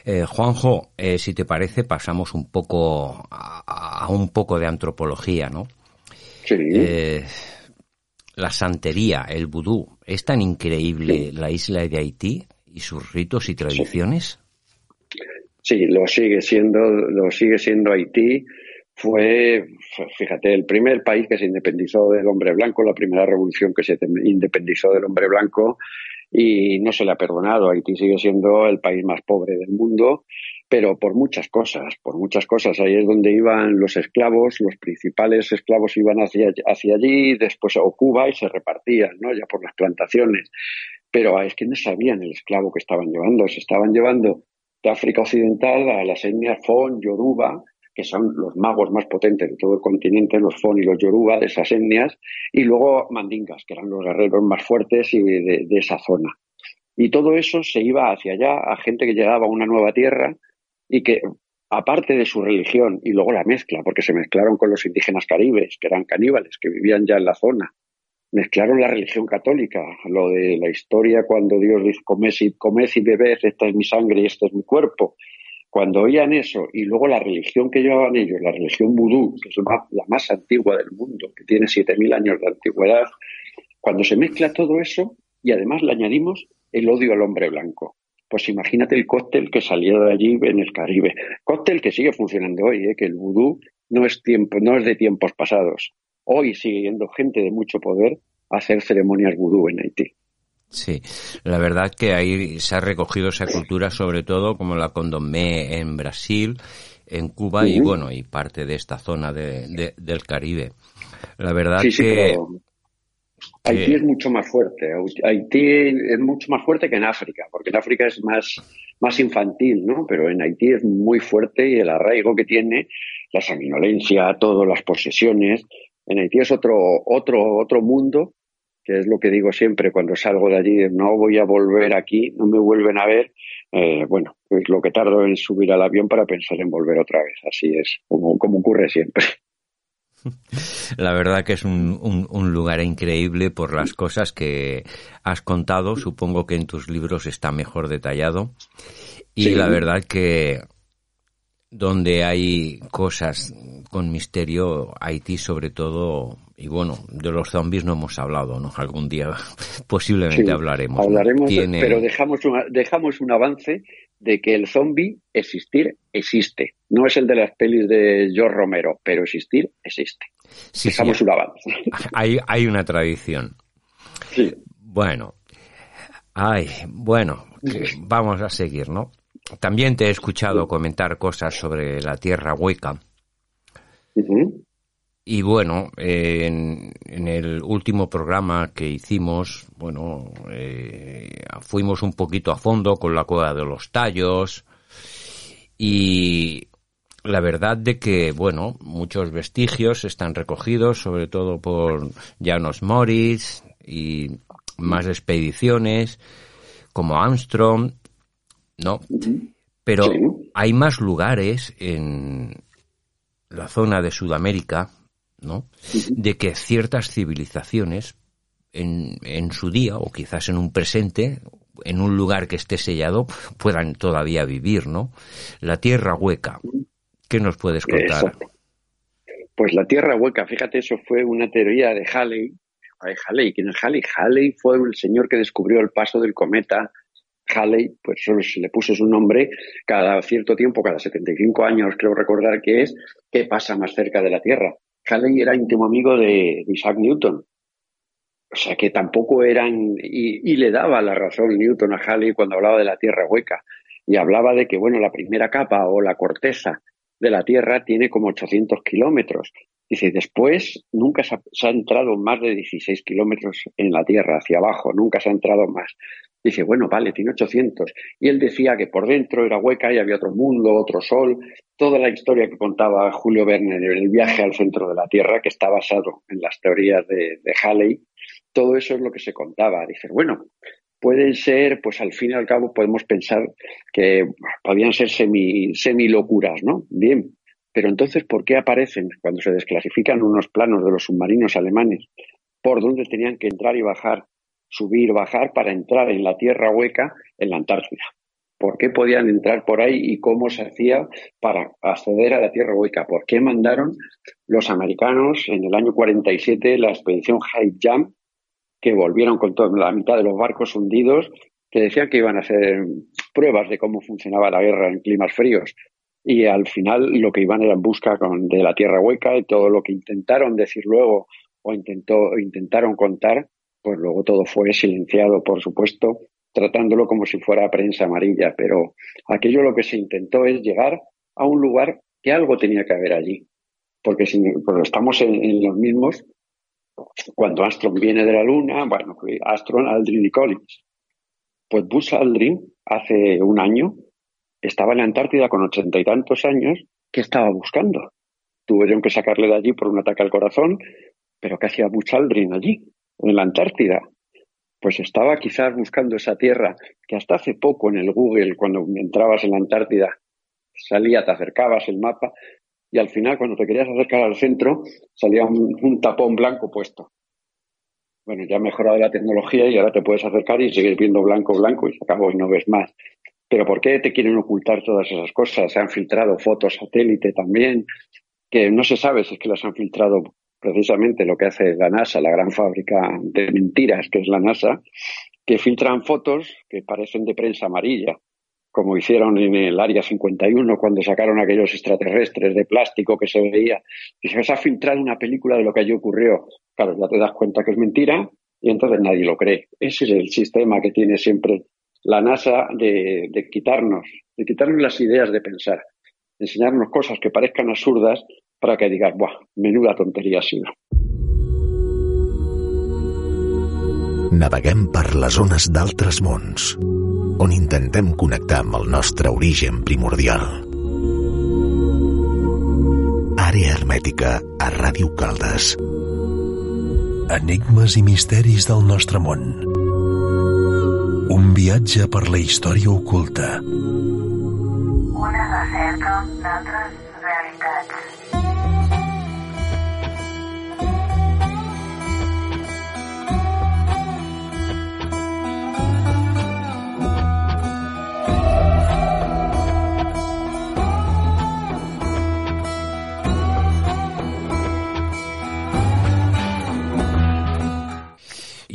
Eh, Juanjo, eh, si te parece, pasamos un poco a, un poco de antropología, ¿no? Sí. Eh, la santería, el vudú, ¿es tan increíble la isla de Haití y sus ritos y tradiciones? Sí, lo sigue siendo, lo sigue siendo Haití. Fue, fíjate, el primer país que se independizó del hombre blanco, la primera revolución que se independizó del hombre blanco y no se le ha perdonado. Haití sigue siendo el país más pobre del mundo, pero por muchas cosas, por muchas cosas. Ahí es donde iban los esclavos, los principales esclavos iban hacia, allí, después a Cuba y se repartían, ¿no? Ya por las plantaciones. Pero es que no sabían el esclavo que estaban llevando, se estaban llevando de África Occidental a las etnias Fon, Yoruba, que son los magos más potentes de todo el continente, los Fon y los Yoruba de esas etnias, y luego Mandingas, que eran los guerreros más fuertes de, esa zona. Y todo eso se iba hacia allá a gente que llegaba a una nueva tierra y que, aparte de su religión y luego la mezcla, porque se mezclaron con los indígenas caribes, que eran caníbales, que vivían ya en la zona, mezclaron la religión católica, lo de la historia cuando Dios dice, comed y, comed y bebed, esta es mi sangre y este es mi cuerpo, cuando oían eso y luego la religión que llevaban ellos, la religión vudú, que es la más antigua del mundo, que tiene 7.000 años de antigüedad, cuando se mezcla todo eso y además le añadimos el odio al hombre blanco. Pues imagínate el cóctel que salió de allí en el Caribe. Cóctel que sigue funcionando hoy, ¿eh? que el vudú no es, tiempo, no es de tiempos pasados. Hoy sigue yendo gente de mucho poder a hacer ceremonias vudú en Haití. Sí, la verdad que ahí se ha recogido esa cultura, sobre todo como la condomé en Brasil, en Cuba y bueno, y parte de esta zona de, del Caribe. La verdad que... Haití es mucho más fuerte. Haití es mucho más fuerte que en África, porque en África es más, más infantil, ¿no? Pero en Haití es muy fuerte y el arraigo que tiene, la sanguinolencia, todas las posesiones. En Haití es otro, otro, otro mundo que es lo que digo siempre cuando salgo de allí, no voy a volver aquí, no me vuelven a ver, eh, bueno, pues lo que tardo en subir al avión para pensar en volver otra vez, así es, como, como ocurre siempre. [LAUGHS] La verdad que es un, un, lugar increíble por las cosas que has contado, supongo que en tus libros está mejor detallado, y la verdad que donde hay cosas con misterio, Haití sobre todo, y bueno, de los zombies no hemos hablado, ¿no? Algún día [LAUGHS] posiblemente hablaremos. Hablaremos, pero dejamos, dejamos un avance de que el zombie existir existe. No es el de las pelis de George Romero, pero existir existe. dejamos un avance. [LAUGHS] Hay, hay una tradición. Sí. Bueno, ay, bueno, [LAUGHS] vamos a seguir, ¿no? También te he escuchado comentar cosas sobre la tierra hueca. Y bueno, en, el último programa que hicimos, bueno, eh, fuimos un poquito a fondo con la cueva de los tallos y la verdad de que, bueno, muchos vestigios están recogidos, sobre todo por Janos Morris y más expediciones como Armstrong, ¿no? Pero hay más lugares en la zona de Sudamérica, ¿no? De que ciertas civilizaciones en, en su día, o quizás en un presente, en un lugar que esté sellado, puedan todavía vivir, ¿no? La tierra hueca. ¿Qué nos puedes contar? Pues la tierra hueca, fíjate, eso fue una teoría de Halley. Halley, ¿quién es Halley? Halley fue el señor que descubrió el paso del cometa Halley, pues solo le puso su nombre, cada cierto tiempo, cada 75 años creo recordar que es, ¿qué pasa más cerca de la Tierra? Halley era íntimo amigo de, Isaac Newton. O sea que tampoco eran, y, le daba la razón Newton a Halley cuando hablaba de la Tierra hueca. Y hablaba de que, bueno, la primera capa o la corteza de la Tierra tiene como 800 kilómetros. Dice, después nunca se ha, se ha, entrado más de 16 kilómetros en la Tierra, hacia abajo, nunca se ha entrado más. Dice, bueno, vale, tiene 800. Y él decía que por dentro era hueca y había otro mundo, otro sol. Toda la historia que contaba Julio Verne en el viaje al centro de la Tierra, que está basado en las teorías de, Halley, todo eso es lo que se contaba. Dice, bueno, pueden ser, pues al fin y al cabo podemos pensar que podían ser semi, semi locuras, ¿no? Bien, pero entonces, ¿por qué aparecen cuando se desclasifican unos planos de los submarinos alemanes por dónde tenían que entrar y bajar subir, bajar para entrar en la tierra hueca en la Antártida. ¿Por qué podían entrar por ahí y cómo se hacía para acceder a la tierra hueca? ¿Por qué mandaron los americanos en el año 47 la expedición High Jump, que volvieron con toda la mitad de los barcos hundidos, que decían que iban a hacer pruebas de cómo funcionaba la guerra en climas fríos? Y al final lo que iban era en busca de la tierra hueca y todo lo que intentaron decir luego o intentó, intentaron contar pues luego todo fue silenciado, por supuesto, tratándolo como si fuera prensa amarilla, pero aquello lo que se intentó es llegar a un lugar que algo tenía que haber allí, porque si pues estamos en, los mismos, cuando Armstrong viene de la Luna, bueno, Armstrong, Aldrin y Collins, pues Buzz Aldrin hace un año estaba en la Antártida con ochenta y tantos años, ¿qué estaba buscando? Tuvieron que sacarle de allí por un ataque al corazón, pero ¿qué hacía Buzz Aldrin allí, en la Antártida? Pues estaba quizás buscando esa tierra que hasta hace poco en el Google, cuando entrabas en la Antártida, salía, te acercabas el mapa y al final cuando te querías acercar al centro salía un, tapón blanco puesto. Bueno, ya ha mejorado la tecnología y ahora te puedes acercar y seguir viendo blanco, blanco y se acabó y no ves más. Pero ¿por qué te quieren ocultar todas esas cosas? Se han filtrado fotos satélite también, que no se sabe si es que las han filtrado precisamente lo que hace la NASA, la gran fábrica de mentiras que es la NASA, que filtran fotos que parecen de prensa amarilla, como hicieron en el Área 51 cuando sacaron aquellos extraterrestres de plástico que se veía. Y se ha filtrado una película de lo que allí ocurrió. Claro, ya te das cuenta que es mentira y entonces nadie lo cree. Ese es el sistema que tiene siempre la NASA de quitarnos, de quitarnos las ideas de pensar, enseñarnos cosas que parezcan absurdas para que digas, ¡buah! Menuda tonteria ha sido. Naveguem per les zones d'altres mons, on intentem connectar amb el nostre origen primordial. Àrea hermètica a Ràdio Caldes. Enigmes i misteris del nostre món. Un viatge per la història oculta. Una recerca d'altres realitats.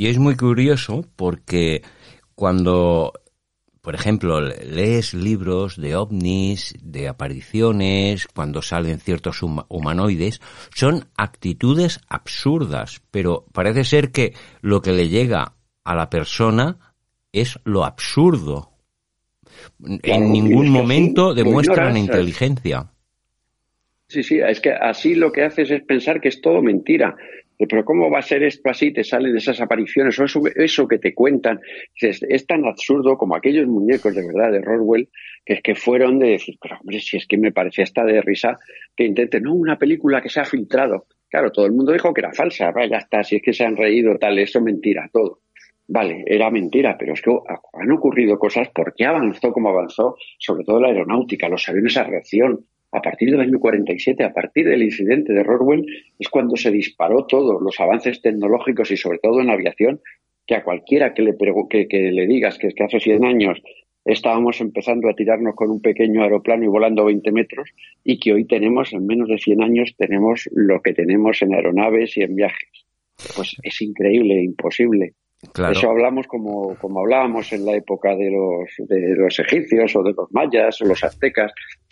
Y es muy curioso porque cuando, por ejemplo, lees libros de ovnis, de apariciones, cuando salen ciertos humanoides, son actitudes absurdas, pero parece ser que lo que le llega a la persona es lo absurdo. en ningún momento demuestran inteligencia. Sí, sí, es que así lo que haces es pensar que es todo mentira. Pero ¿cómo va a ser esto así? Te salen esas apariciones o eso, que te cuentan. Es, tan absurdo como aquellos muñecos de verdad de Roswell, que es que fueron de decir, pero hombre, si es que me parecía hasta de risa que intenten, no, una película que se ha filtrado. Claro, todo el mundo dijo que era falsa, ya está, si es que se han reído, tal, eso es mentira, todo. Vale, era mentira, pero es que han ocurrido cosas porque avanzó como avanzó, sobre todo la aeronáutica, los aviones a reacción, a partir del año 47, a partir del incidente de Roswell, es cuando se disparó todo, los avances tecnológicos y sobre todo en aviación, que a cualquiera que le, que, que le digas que es que hace 100 años estábamos empezando a tirarnos con un pequeño aeroplano y volando 20 metros y que hoy tenemos, en menos de 100 años, tenemos lo que tenemos en aeronaves y en viajes. Pues es increíble, imposible. Eso hablamos como, como hablábamos en la época de los, de los egipcios o de los mayas o los aztecas,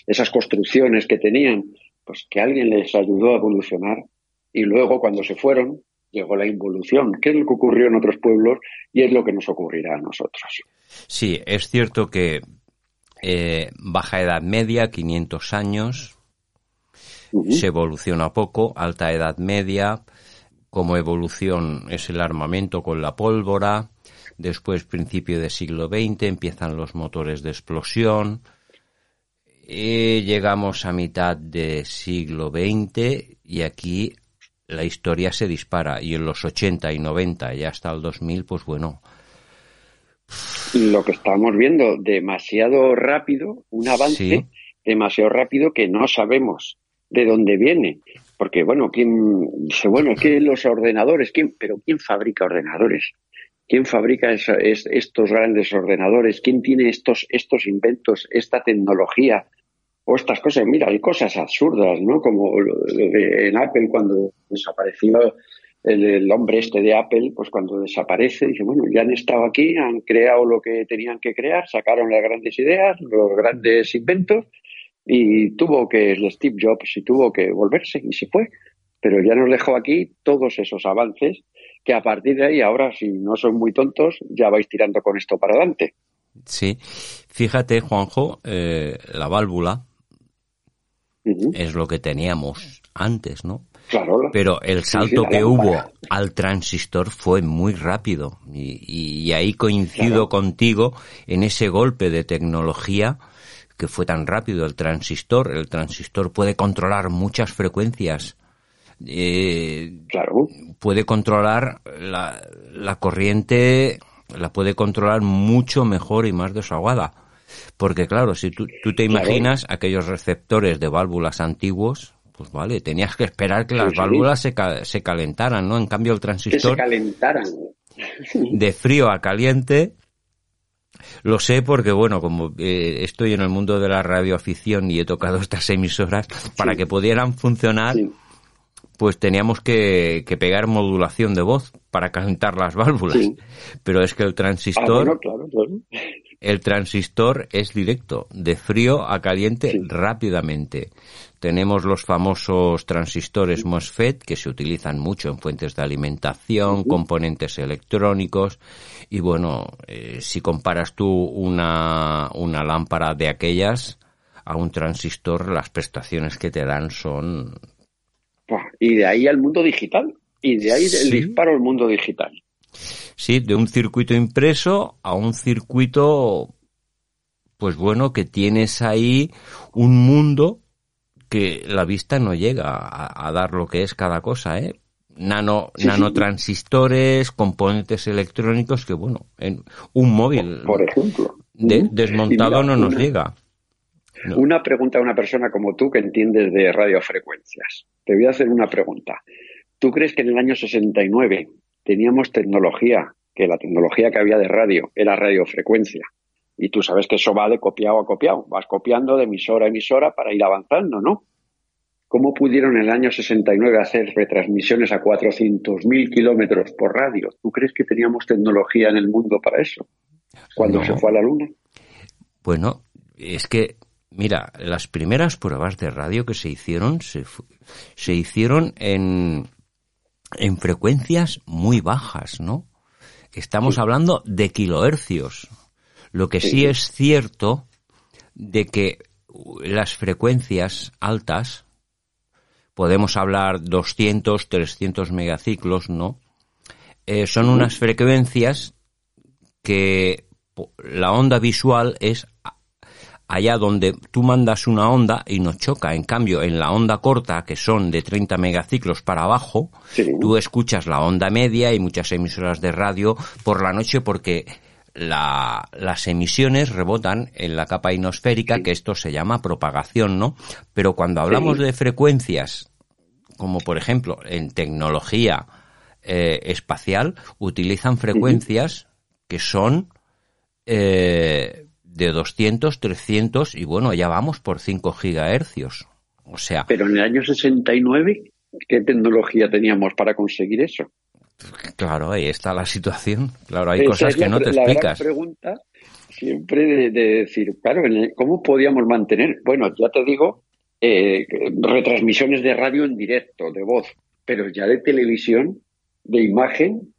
esas construcciones que tenían, pues que alguien les ayudó a evolucionar. Y luego cuando se fueron llegó la involución, que es lo que ocurrió en otros pueblos y es lo que nos ocurrirá a nosotros. Sí, es cierto que eh, baja edad media, 500 años, se evoluciona poco, alta edad media, como evolución es el armamento con la pólvora, después principio del siglo XX empiezan los motores de explosión, llegamos a mitad del siglo XX y aquí la historia se dispara. Y en los 80 y 90 y hasta el 2000 pues bueno. Lo que estamos viendo demasiado rápido un avance demasiado rápido que no sabemos de dónde viene. Porque bueno quién dice bueno es que los ordenadores quién pero quién fabrica ordenadores quién fabrica estos grandes ordenadores quién tiene estos estos inventos esta tecnología o estas cosas. Mira, hay cosas absurdas, ¿no? Como en Apple cuando desapareció el, hombre este de Apple, pues cuando desaparece, dice, bueno, ya han estado aquí, han creado lo que tenían que crear, sacaron las grandes ideas, los grandes inventos, y tuvo que, el Steve Jobs, y tuvo que volverse y se fue. Pero ya nos dejó aquí todos esos avances que a partir de ahí, ahora, si no son muy tontos, ya vais tirando con esto para adelante. Sí, fíjate, Juanjo, eh, la válvula es lo que teníamos antes, ¿no? Claro. Pero el salto que hubo al transistor fue muy rápido y, ahí coincido contigo en ese golpe de tecnología que fue tan rápido el transistor. El transistor puede controlar muchas frecuencias. Eh, claro. Puede controlar la, la corriente, la puede controlar mucho mejor y más desahogada. Porque claro, si tú, tú te imaginas aquellos receptores de válvulas antiguos, pues vale, tenías que esperar que las válvulas se, se, calentaran, ¿no? En cambio el transistor... Que se calentaran. De frío a caliente, lo sé porque, bueno, como eh, estoy en el mundo de la radioafición y he tocado estas emisoras, para que pudieran funcionar, pues teníamos que, que, pegar modulación de voz para calentar las válvulas. Pero es que el transistor... Ah, claro, claro. El transistor es directo, de frío a caliente rápidamente. Tenemos los famosos transistores MOSFET que se utilizan mucho en fuentes de alimentación, componentes electrónicos y bueno, eh, si comparas tú una, una lámpara de aquellas a un transistor, las prestaciones que te dan son... Y de ahí al mundo digital. Y de ahí el disparo al mundo digital. Sí, de un circuito impreso a un circuito, pues bueno, que tienes ahí un mundo que la vista no llega a, dar lo que es cada cosa, ¿eh? Nano, nanotransistores, componentes electrónicos que, bueno, en un móvil por ejemplo desmontado no nos llega. Una pregunta a una persona como tú que entiendes de radiofrecuencias. Te voy a hacer una pregunta. ¿Tú crees que en el año 69 teníamos tecnología, que la tecnología que había de radio era radiofrecuencia. Y tú sabes que eso va de copiado a copiado, vas copiando de emisora a emisora para ir avanzando, ¿no? ¿Cómo pudieron en el año 69 hacer retransmisiones a 400.000 kilómetros por radio? ¿Tú crees que teníamos tecnología en el mundo para eso? Cuando se fue a la Luna. Bueno, es que, mira, las primeras pruebas de radio que se hicieron se, se hicieron en, en frecuencias muy bajas, ¿no? Estamos hablando de kilohercios. Lo que sí es cierto de que las frecuencias altas, podemos hablar 200, 300 megaciclos, ¿no? Eh, son unas frecuencias que la onda visual es allá donde tú mandas una onda y no choca. En cambio, en la onda corta, que son de 30 megaciclos para abajo, tú escuchas la onda media y muchas emisoras de radio por la noche porque la, las emisiones rebotan en la capa ionosférica, que esto se llama propagación, ¿no? Pero cuando hablamos de frecuencias, como por ejemplo en tecnología eh, espacial, utilizan frecuencias que son eh, de 200, 300 y bueno, ya vamos por 5 gigahercios. O sea. Pero en el año 69, ¿qué tecnología teníamos para conseguir eso? Claro, ahí está la situación. Claro, hay cosas que no te la explicas. La pregunta siempre de, decir, claro, ¿cómo podíamos mantener? Bueno, ya te digo, eh, retransmisiones de radio en directo, de voz, pero ya de televisión, de imagen,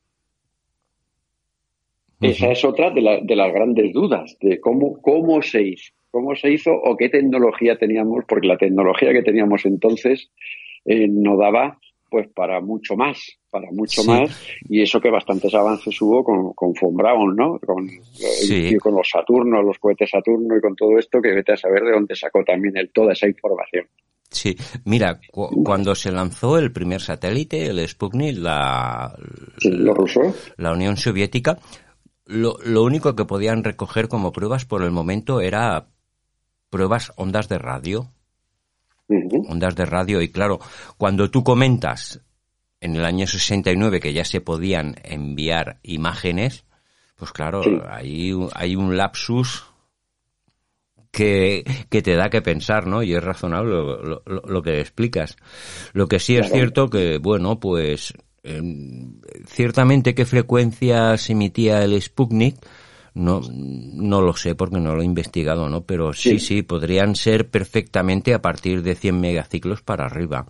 esa es otra de, de, las grandes dudas, de cómo, cómo se hizo, cómo se hizo o qué tecnología teníamos, porque la tecnología que teníamos entonces eh, no daba pues para mucho más, para mucho más, y eso que bastantes avances hubo con, con Von Braun, ¿no? Con, eh, con los Saturnos, los cohetes Saturno y con todo esto, que vete a saber de dónde sacó también él toda esa información. Sí, mira, cuando se lanzó el primer satélite, el Sputnik, la, la Unión Soviética, lo, lo único que podían recoger como pruebas por el momento era pruebas ondas de radio. Ondas de radio. Y claro, cuando tú comentas en el año 69 que ya se podían enviar imágenes, pues claro, hay, hay un lapsus que, que, te da que pensar, ¿no? Y es razonable lo, lo, que explicas. Lo que sí es cierto que, bueno, pues ciertamente qué frecuencias emitía el Sputnik, no, no lo sé porque no lo he investigado, ¿no? Pero sí, sí, podrían ser perfectamente a partir de 100 megaciclos para arriba.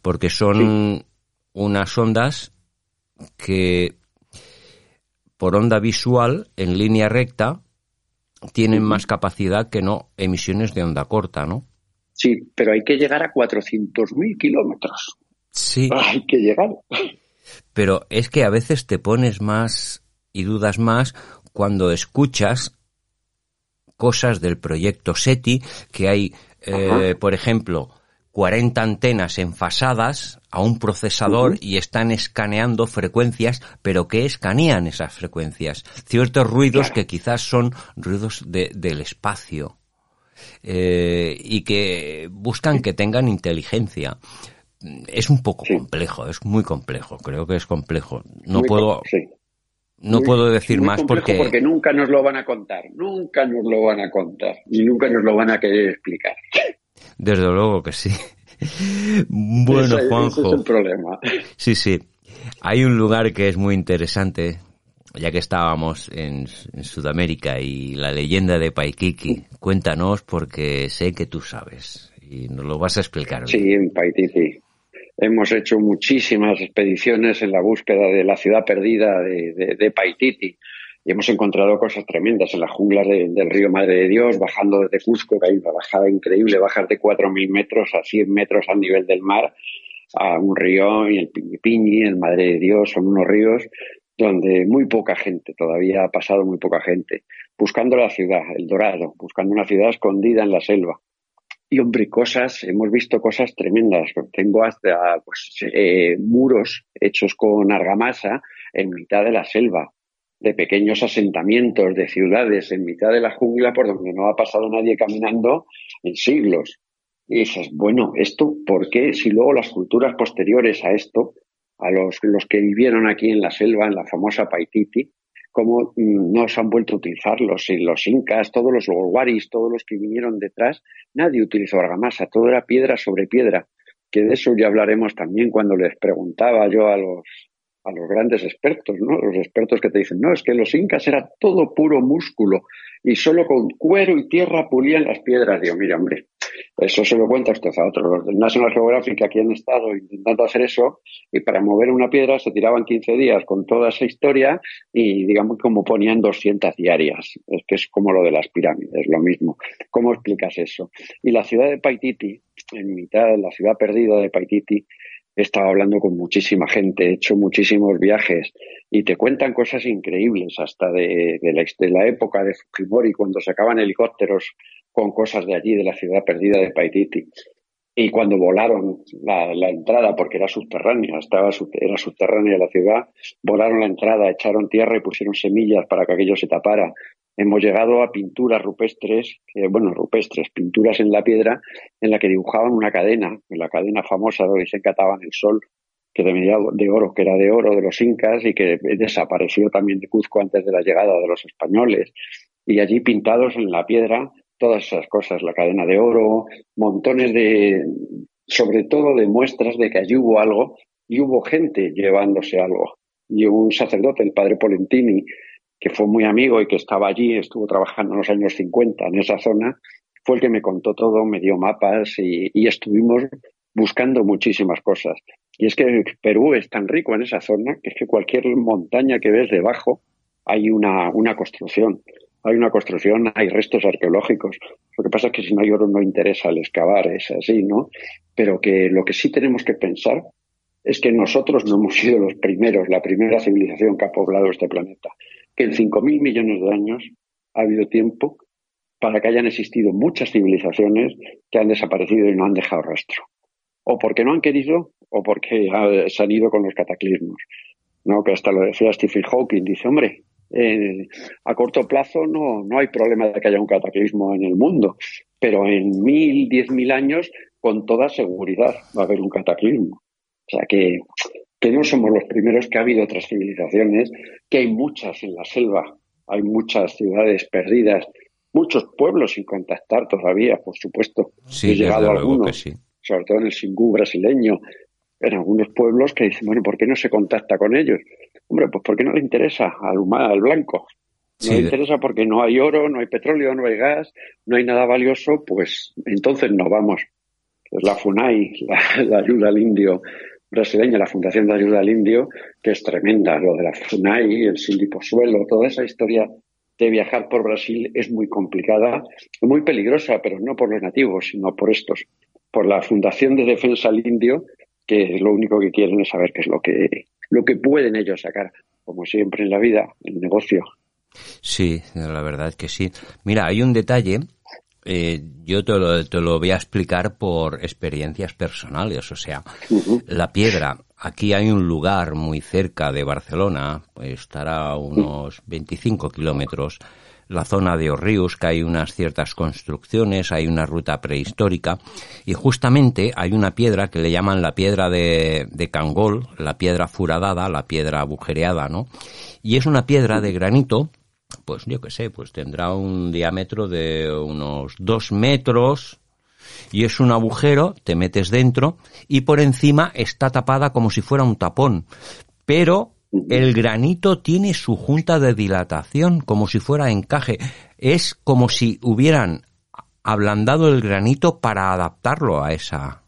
Porque son unas ondas que por onda visual, en línea recta, tienen más capacidad que no emisiones de onda corta, ¿no? Sí, pero hay que llegar a 400.000 kilómetros. Sí. Hay que llegar. Pero es que a veces te pones más y dudas más cuando escuchas cosas del proyecto SETI, que hay, eh, por ejemplo, 40 antenas enfasadas a un procesador y están escaneando frecuencias, pero ¿qué escanean esas frecuencias? Ciertos ruidos que quizás son ruidos de, del espacio eh, y que buscan que tengan inteligencia. Es un poco complejo, es muy complejo, creo que es complejo. No puedo... No puedo decir más porque... Porque nunca nos lo van a contar, nunca nos lo van a contar y nunca nos lo van a querer explicar. Desde luego que sí. [LAUGHS] Bueno, Juanjo. Ese es el problema. Sí, sí. Hay un lugar que es muy interesante, ya que estábamos en, Sudamérica y la leyenda de Paikiki. Cuéntanos porque sé que tú sabes y nos lo vas a explicar. Sí, en Paikiki. Hemos hecho muchísimas expediciones en la búsqueda de la ciudad perdida de, Paititi y hemos encontrado cosas tremendas en las junglas del río Madre de Dios, bajando desde Cusco, que hay una bajada increíble, bajar de 4.000 metros a 100 metros al nivel del mar, a un río, y el Piñi, el Madre de Dios, son unos ríos donde muy poca gente, todavía ha pasado muy poca gente, buscando la ciudad, el Dorado, buscando una ciudad escondida en la selva. Y hombre, cosas, hemos visto cosas tremendas. Tengo hasta pues, eh, muros hechos con argamasa en mitad de la selva, de pequeños asentamientos, de ciudades en mitad de la jungla por donde no ha pasado nadie caminando en siglos. Y dices, bueno, ¿esto por qué? Si luego las culturas posteriores a esto, a los, los que vivieron aquí en la selva, en la famosa Paititi, cómo mm, no se han vuelto a utilizarlos. Y los incas, todos los golwaris, todos los que vinieron detrás, nadie utilizó argamasa, todo era piedra sobre piedra. Que de eso ya hablaremos también cuando les preguntaba yo a los, a los grandes expertos, ¿no? Los expertos que te dicen, no, es que los incas era todo puro músculo y solo con cuero y tierra pulían las piedras. Digo, mira, hombre, eso se lo cuenta usted a otros. Los del National Geographic aquí han estado intentando hacer eso y para mover una piedra se tiraban 15 días con toda esa historia y digamos como ponían 200 diarias. Es que es como lo de las pirámides, lo mismo. ¿Cómo explicas eso? Y la ciudad de Paititi, en mitad de la ciudad perdida de Paititi, he estado hablando con muchísima gente, he hecho muchísimos viajes y te cuentan cosas increíbles, hasta de, la, época de Fujimori, cuando sacaban helicópteros con cosas de allí, de la ciudad perdida de Paititi. Y cuando volaron la, entrada, porque era subterránea, estaba, era subterránea la ciudad, volaron la entrada, echaron tierra y pusieron semillas para que aquello se tapara hemos llegado a pinturas rupestres, bueno, rupestres, pinturas en la piedra, en la que dibujaban una cadena, la cadena famosa donde se encataban el sol, que de oro, que era de oro de los incas y que desapareció también de Cuzco antes de la llegada de los españoles. Y allí pintados en la piedra todas esas cosas, la cadena de oro, montones de, sobre todo de muestras de que allí hubo algo y hubo gente llevándose algo. Y un sacerdote, el padre Polentini, que fue muy amigo y que estaba allí, estuvo trabajando en los años 50 en esa zona, fue el que me contó todo, me dio mapas y, estuvimos buscando muchísimas cosas. Y es que Perú es tan rico en esa zona que es que cualquier montaña que ves debajo hay una, una construcción. Hay una construcción, hay restos arqueológicos. Lo que pasa es que si no hay oro no interesa el excavar, es así, ¿no? Pero que lo que sí tenemos que pensar es que nosotros no hemos sido los primeros, la primera civilización que ha poblado este planeta que en 5.000 millones de años ha habido tiempo para que hayan existido muchas civilizaciones que han desaparecido y no han dejado rastro. O porque no han querido o porque se han ido con los cataclismos. ¿no? Que hasta lo decía Stephen Hawking. Dice, hombre, eh, a corto plazo no, no hay problema de que haya un cataclismo en el mundo, pero en mil, diez mil años, con toda seguridad va a haber un cataclismo. O sea que que no somos los primeros, que ha habido otras civilizaciones, que hay muchas en la selva, hay muchas ciudades perdidas, muchos pueblos sin contactar todavía, por supuesto. Sí, He llegado a algunos, sobre todo en el Singú brasileño, en algunos pueblos que dicen, bueno, ¿por qué no se contacta con ellos? Hombre, pues porque no le interesa al humano, al blanco. No le interesa porque no hay oro, no hay petróleo, no hay gas, no hay nada valioso, pues entonces no vamos. Pues la FUNAI, [LAUGHS] la ayuda al indio, brasileña, la Fundación de Ayuda al Indio, que es tremenda, lo de la FUNAI, el Sindiposuelo, toda esa historia de viajar por Brasil es muy complicada, muy peligrosa, pero no por los nativos, sino por estos, por la Fundación de Defensa al Indio, que lo único que quieren es saber qué es lo que, lo que pueden ellos sacar, como siempre en la vida, el negocio. Sí, la verdad que sí. Mira, hay un detalle eh, yo te lo, te lo, voy a explicar por experiencias personales. O sea, la piedra, aquí hay un lugar muy cerca de Barcelona, pues estará a unos 25 kilómetros, la zona de Orrius, que hay unas ciertas construcciones, hay una ruta prehistórica, y justamente hay una piedra que le llaman la piedra de, de Cangol, la piedra furadada, la piedra agujereada, ¿no? Y es una piedra de granito pues yo qué sé, pues tendrá un diámetro de unos dos metros y es un agujero, te metes dentro y por encima está tapada como si fuera un tapón. Pero el granito tiene su junta de dilatación, como si fuera encaje. Es como si hubieran ablandado el granito para adaptarlo a esa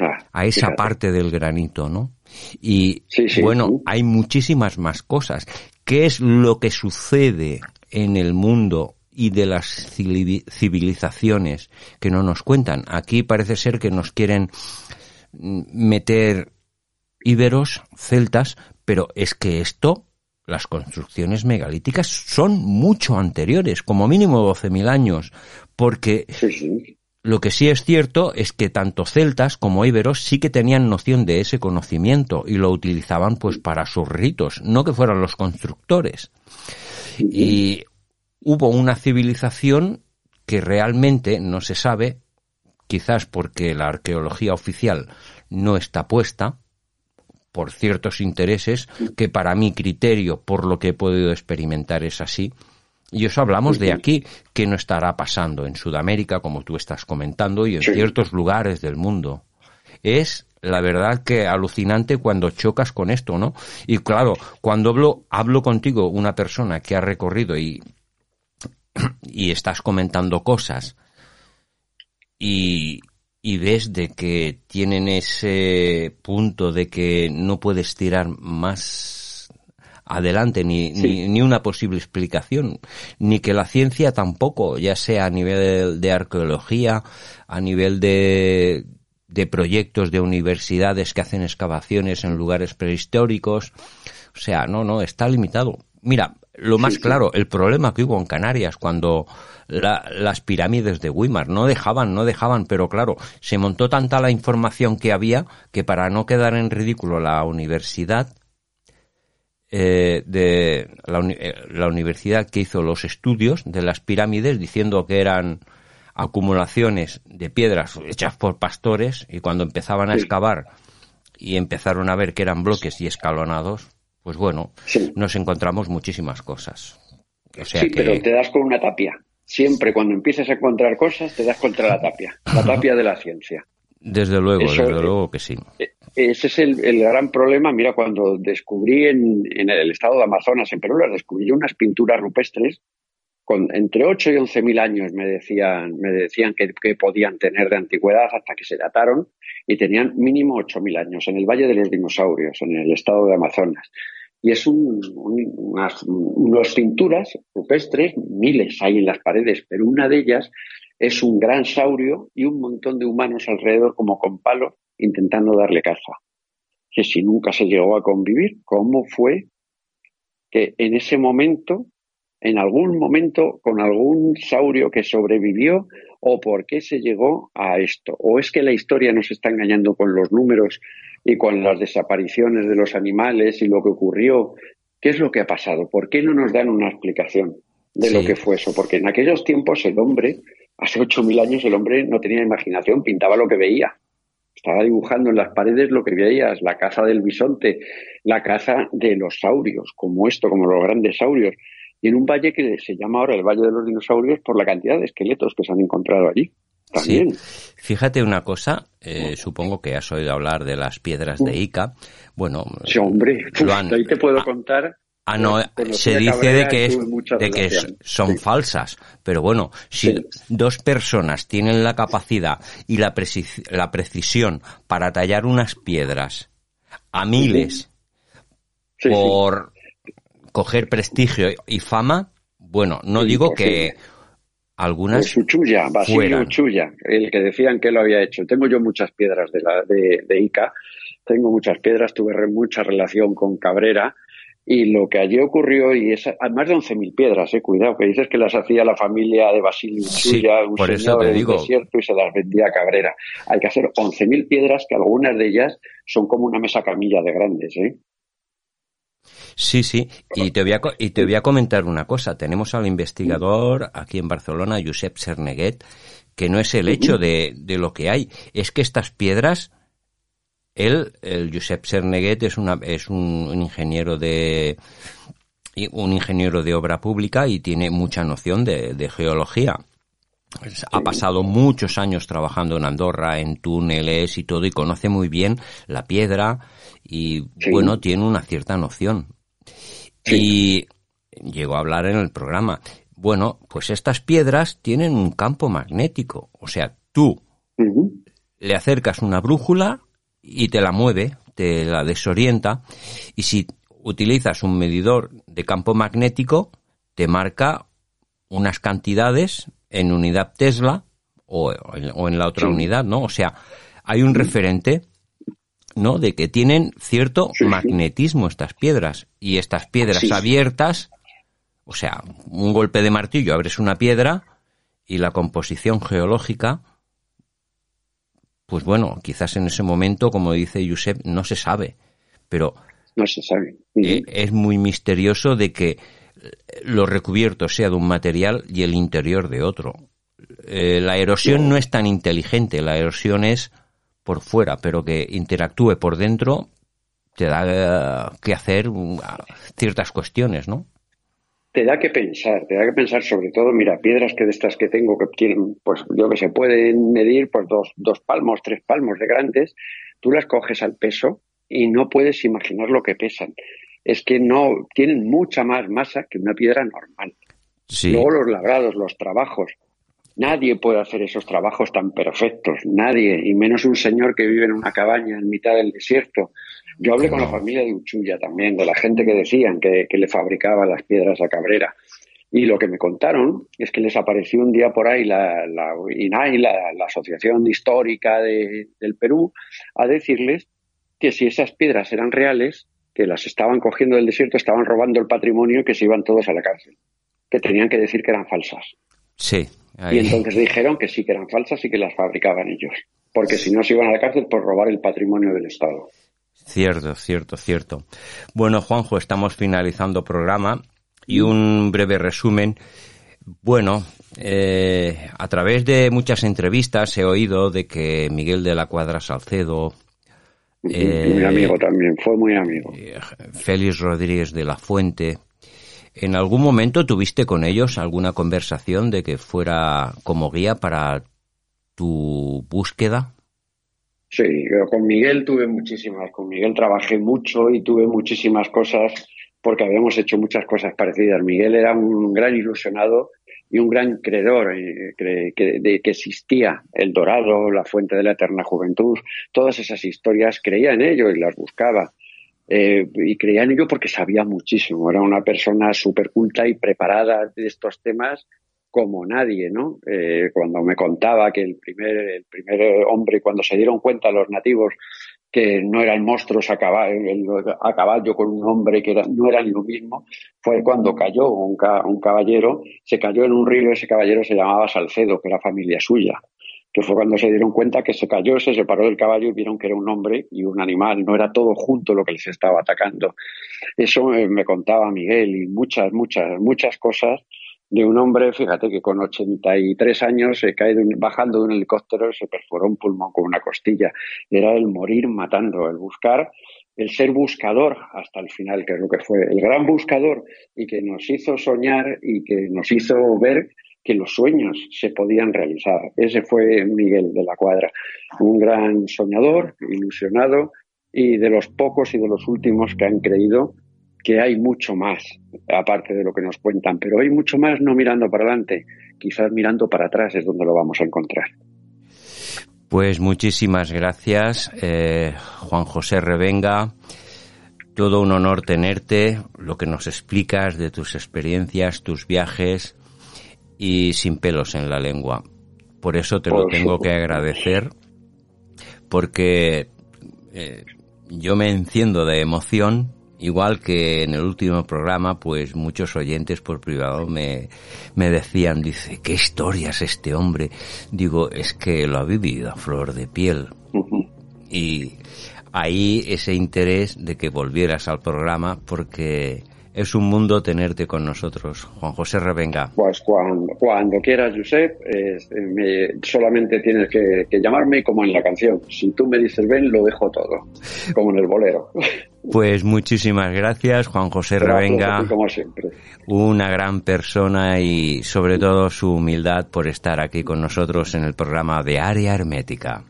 ah, a esa parte del granito, ¿no? Y bueno, hay muchísimas más cosas qué es lo que sucede en el mundo y de las civilizaciones que no nos cuentan. Aquí parece ser que nos quieren meter íberos, celtas, pero es que esto, las construcciones megalíticas son mucho anteriores, como mínimo 12.000 años, porque lo que sí es cierto es que tanto celtas como íberos sí que tenían noción de ese conocimiento y lo utilizaban pues para sus ritos, no que fueran los constructores. Y hubo una civilización que realmente no se sabe, quizás porque la arqueología oficial no está puesta, por ciertos intereses, que para mi criterio, por lo que he podido experimentar, es así, y eso hablamos de aquí, que no estará pasando en Sudamérica, como tú estás comentando, y en ciertos lugares del mundo. Es la verdad que alucinante cuando chocas con esto, ¿no? Y claro, cuando hablo, hablo contigo, una persona que ha recorrido y, y estás comentando cosas y, y ves de que tienen ese punto de que no puedes tirar más adelante, ni, ni, una posible explicación, ni que la ciencia tampoco, ya sea a nivel de arqueología, a nivel de, de proyectos de universidades que hacen excavaciones en lugares prehistóricos. O sea, no, no, está limitado. Mira, lo más claro, el problema que hubo en Canarias cuando las pirámides de Weimar no dejaban, no dejaban, pero claro, se montó tanta la información que había que para no quedar en ridículo la universidad eh, de eh, la, universidad que hizo los estudios de las pirámides diciendo que eran acumulaciones de piedras hechas por pastores y cuando empezaban a excavar y empezaron a ver que eran bloques y escalonados, pues bueno, nos encontramos muchísimas cosas. sí, pero te das con una tapia. Siempre cuando empiezas a encontrar cosas, te das contra la tapia, la [LAUGHS] tapia de la ciencia. Desde luego, desde luego que sí. Ese es el, gran problema. Mira, cuando descubrí en, el estado de Amazonas, en Perú, las descubrí unas pinturas rupestres con entre 8 y 11 mil años, me decían, me decían que, podían tener de antigüedad hasta que se dataron y tenían mínimo 8 mil años en el Valle de los Dinosaurios, en el estado de Amazonas. Y es un, unas pinturas rupestres, miles hay en las paredes, pero una de ellas es un gran saurio y un montón de humanos alrededor como con palos intentando darle caza. Que si nunca se llegó a convivir, ¿cómo fue que en ese momento, en algún momento, con algún saurio que sobrevivió, o por qué se llegó a esto? ¿O es que la historia nos está engañando con los números y con las desapariciones de los animales y lo que ocurrió? ¿Qué es lo que ha pasado? ¿Por qué no nos dan una explicación de lo que fue eso? Porque en aquellos tiempos el hombre, hace ocho mil años, el hombre no tenía imaginación, pintaba lo que veía estaba dibujando en las paredes lo que veías, la caza del bisonte, la caza de los saurios, como esto, como los grandes saurios. Y en un valle que se llama ahora el Valle de los Dinosaurios por la cantidad de esqueletos que se han encontrado allí. También. Fíjate una cosa, eh, supongo que has oído hablar de las piedras de Ica. Bueno, sí, hombre, ahí te puedo contar Ah, no, se dice de que, es, de que son falsas, pero bueno, si dos personas tienen la capacidad y la, la precisión para tallar unas piedras a miles por coger prestigio y fama, bueno, no digo que algunas Uchuya, Basilio Uchuya, el que decían que lo había hecho. Tengo yo muchas piedras de, la, de, de Ica, tengo muchas piedras, tuve mucha relación con Cabrera, y lo que allí ocurrió, y es más de 11.000 piedras, eh, cuidado, que dices que las hacía la familia de Basilio Suya, un por señor del desierto, y se las vendía a Cabrera. Hay que hacer 11.000 piedras, que algunas de ellas son como una mesa camilla de grandes, ¿eh? Sí, sí, y te, voy a, y te voy a comentar una cosa. Tenemos al investigador aquí en Barcelona, Josep Serneguet, que no es el hecho de, de lo que hay, es que estas piedras él, el Josep Serneguet, es, una, es un, ingeniero de un ingeniero de obra pública y tiene mucha noción de, geología. Ha pasado muchos años trabajando en Andorra, en túneles y todo, y conoce muy bien la piedra y, bueno, tiene una cierta noción. Y llegó a hablar en el programa. Bueno, pues estas piedras tienen un campo magnético. O sea, tú le acercas una brújula y te la mueve, te la desorienta y si utilizas un medidor de campo magnético te marca unas cantidades en unidad Tesla o, en la otra unidad, ¿no? O sea, hay un referente, ¿no? De que tienen cierto magnetismo estas piedras y estas piedras abiertas, o sea, un golpe de martillo abres una piedra y la composición geológica pues bueno, quizás en ese momento, como dice Josep, no se sabe, pero no se sabe. Eh, es muy misterioso de que lo recubierto sea de un material y el interior de otro. Eh, la erosión no. es tan inteligente, la erosión es por fuera, pero que interactúe por dentro te da eh, que hacer uh, ciertas cuestiones, ¿no? Te da que pensar, te da que pensar sobre todo, mira, piedras que de estas que tengo que tienen, pues yo que se pueden medir pues dos, dos palmos, tres palmos de grandes, tú las coges al peso y no puedes imaginar lo que pesan. Es que no, tienen mucha más masa que una piedra normal. Luego los labrados, los trabajos. Nadie puede hacer esos trabajos tan perfectos, nadie, y menos un señor que vive en una cabaña en mitad del desierto yo hablé con la familia de Uchuya también, de la gente que decían que, le fabricaba las piedras a Cabrera. Y lo que me contaron es que les apareció un día por ahí la, la INAI, la, Asociación Histórica del Perú, a decirles que si esas piedras eran reales, que las estaban cogiendo del desierto, estaban robando el patrimonio y que se iban todos a la cárcel. Que tenían que decir que eran falsas. Sí. Y entonces dijeron que sí que eran falsas y que las fabricaban ellos. Porque si no se iban a la cárcel por robar el patrimonio del Estado. Cierto, cierto, cierto. Bueno, Juanjo, estamos finalizando programa y un breve resumen. Bueno, eh, a través de muchas entrevistas he oído de que Miguel de la Cuadra Salcedo, eh, muy amigo también, fue muy amigo. Eh, Félix Rodríguez de la Fuente. ¿En algún momento tuviste con ellos alguna conversación de que fuera como guía para tu búsqueda? Sí, con Miguel tuve muchísimas, con Miguel trabajé mucho y tuve muchísimas cosas porque habíamos hecho muchas cosas parecidas. Miguel era un gran ilusionado y un gran creedor eh, de que existía el dorado, la fuente de la eterna juventud, todas esas historias, creía en ello y las buscaba. Eh, y creía en ello porque sabía muchísimo, era una persona súper culta y preparada de estos temas como nadie, ¿no? Eh, cuando me contaba que el primer, el primer hombre, cuando se dieron cuenta los nativos que no eran monstruos a caballo, con un hombre que no eran lo mismo, fue cuando cayó un, un caballero, se cayó en un río, ese caballero se llamaba Salcedo, que era familia suya que fue cuando se dieron cuenta que se cayó, se separó del caballo y vieron que era un hombre y un animal, no era todo junto lo que les estaba atacando. Eso me contaba Miguel y muchas, muchas, muchas cosas de un hombre, fíjate que con 83 años se cae bajando de un helicóptero y se perforó un pulmón con una costilla. Era el morir matando, el buscar, el ser buscador hasta el final, que es lo que fue, el gran buscador y que nos hizo soñar y que nos hizo ver que los sueños se podían realizar. Ese fue Miguel de la Cuadra, un gran soñador, ilusionado y de los pocos y de los últimos que han creído que hay mucho más, aparte de lo que nos cuentan, pero hay mucho más no mirando para adelante, quizás mirando para atrás es donde lo vamos a encontrar. Pues muchísimas gracias, eh, Juan José Revenga. Todo un honor tenerte, lo que nos explicas de tus experiencias, tus viajes y sin pelos en la lengua. Por eso te lo tengo que agradecer, porque eh, yo me enciendo de emoción Igual que en el último programa, pues muchos oyentes por privado me, me decían, dice, ¿qué historias este hombre? Digo, es que lo ha vivido a flor de piel. Y ahí ese interés de que volvieras al programa porque es un mundo tenerte con nosotros. Juan José Revenga. Pues cuando, cuando quieras, Josep, solamente tienes que, llamarme como en la canción. Si tú me dices ven, lo dejo todo, como en el bolero. [LAUGHS] Pues muchísimas gracias, Juan José Revenga. Como siempre. Una gran persona y sobre todo su humildad por estar aquí con nosotros en el programa de Área Hermética.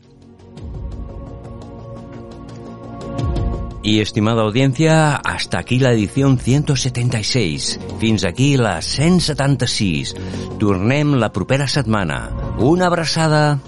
Y estimada audiencia, hasta aquí la edición 176. Fins aquí la 176. Tornem la propera setmana. Una abraçada.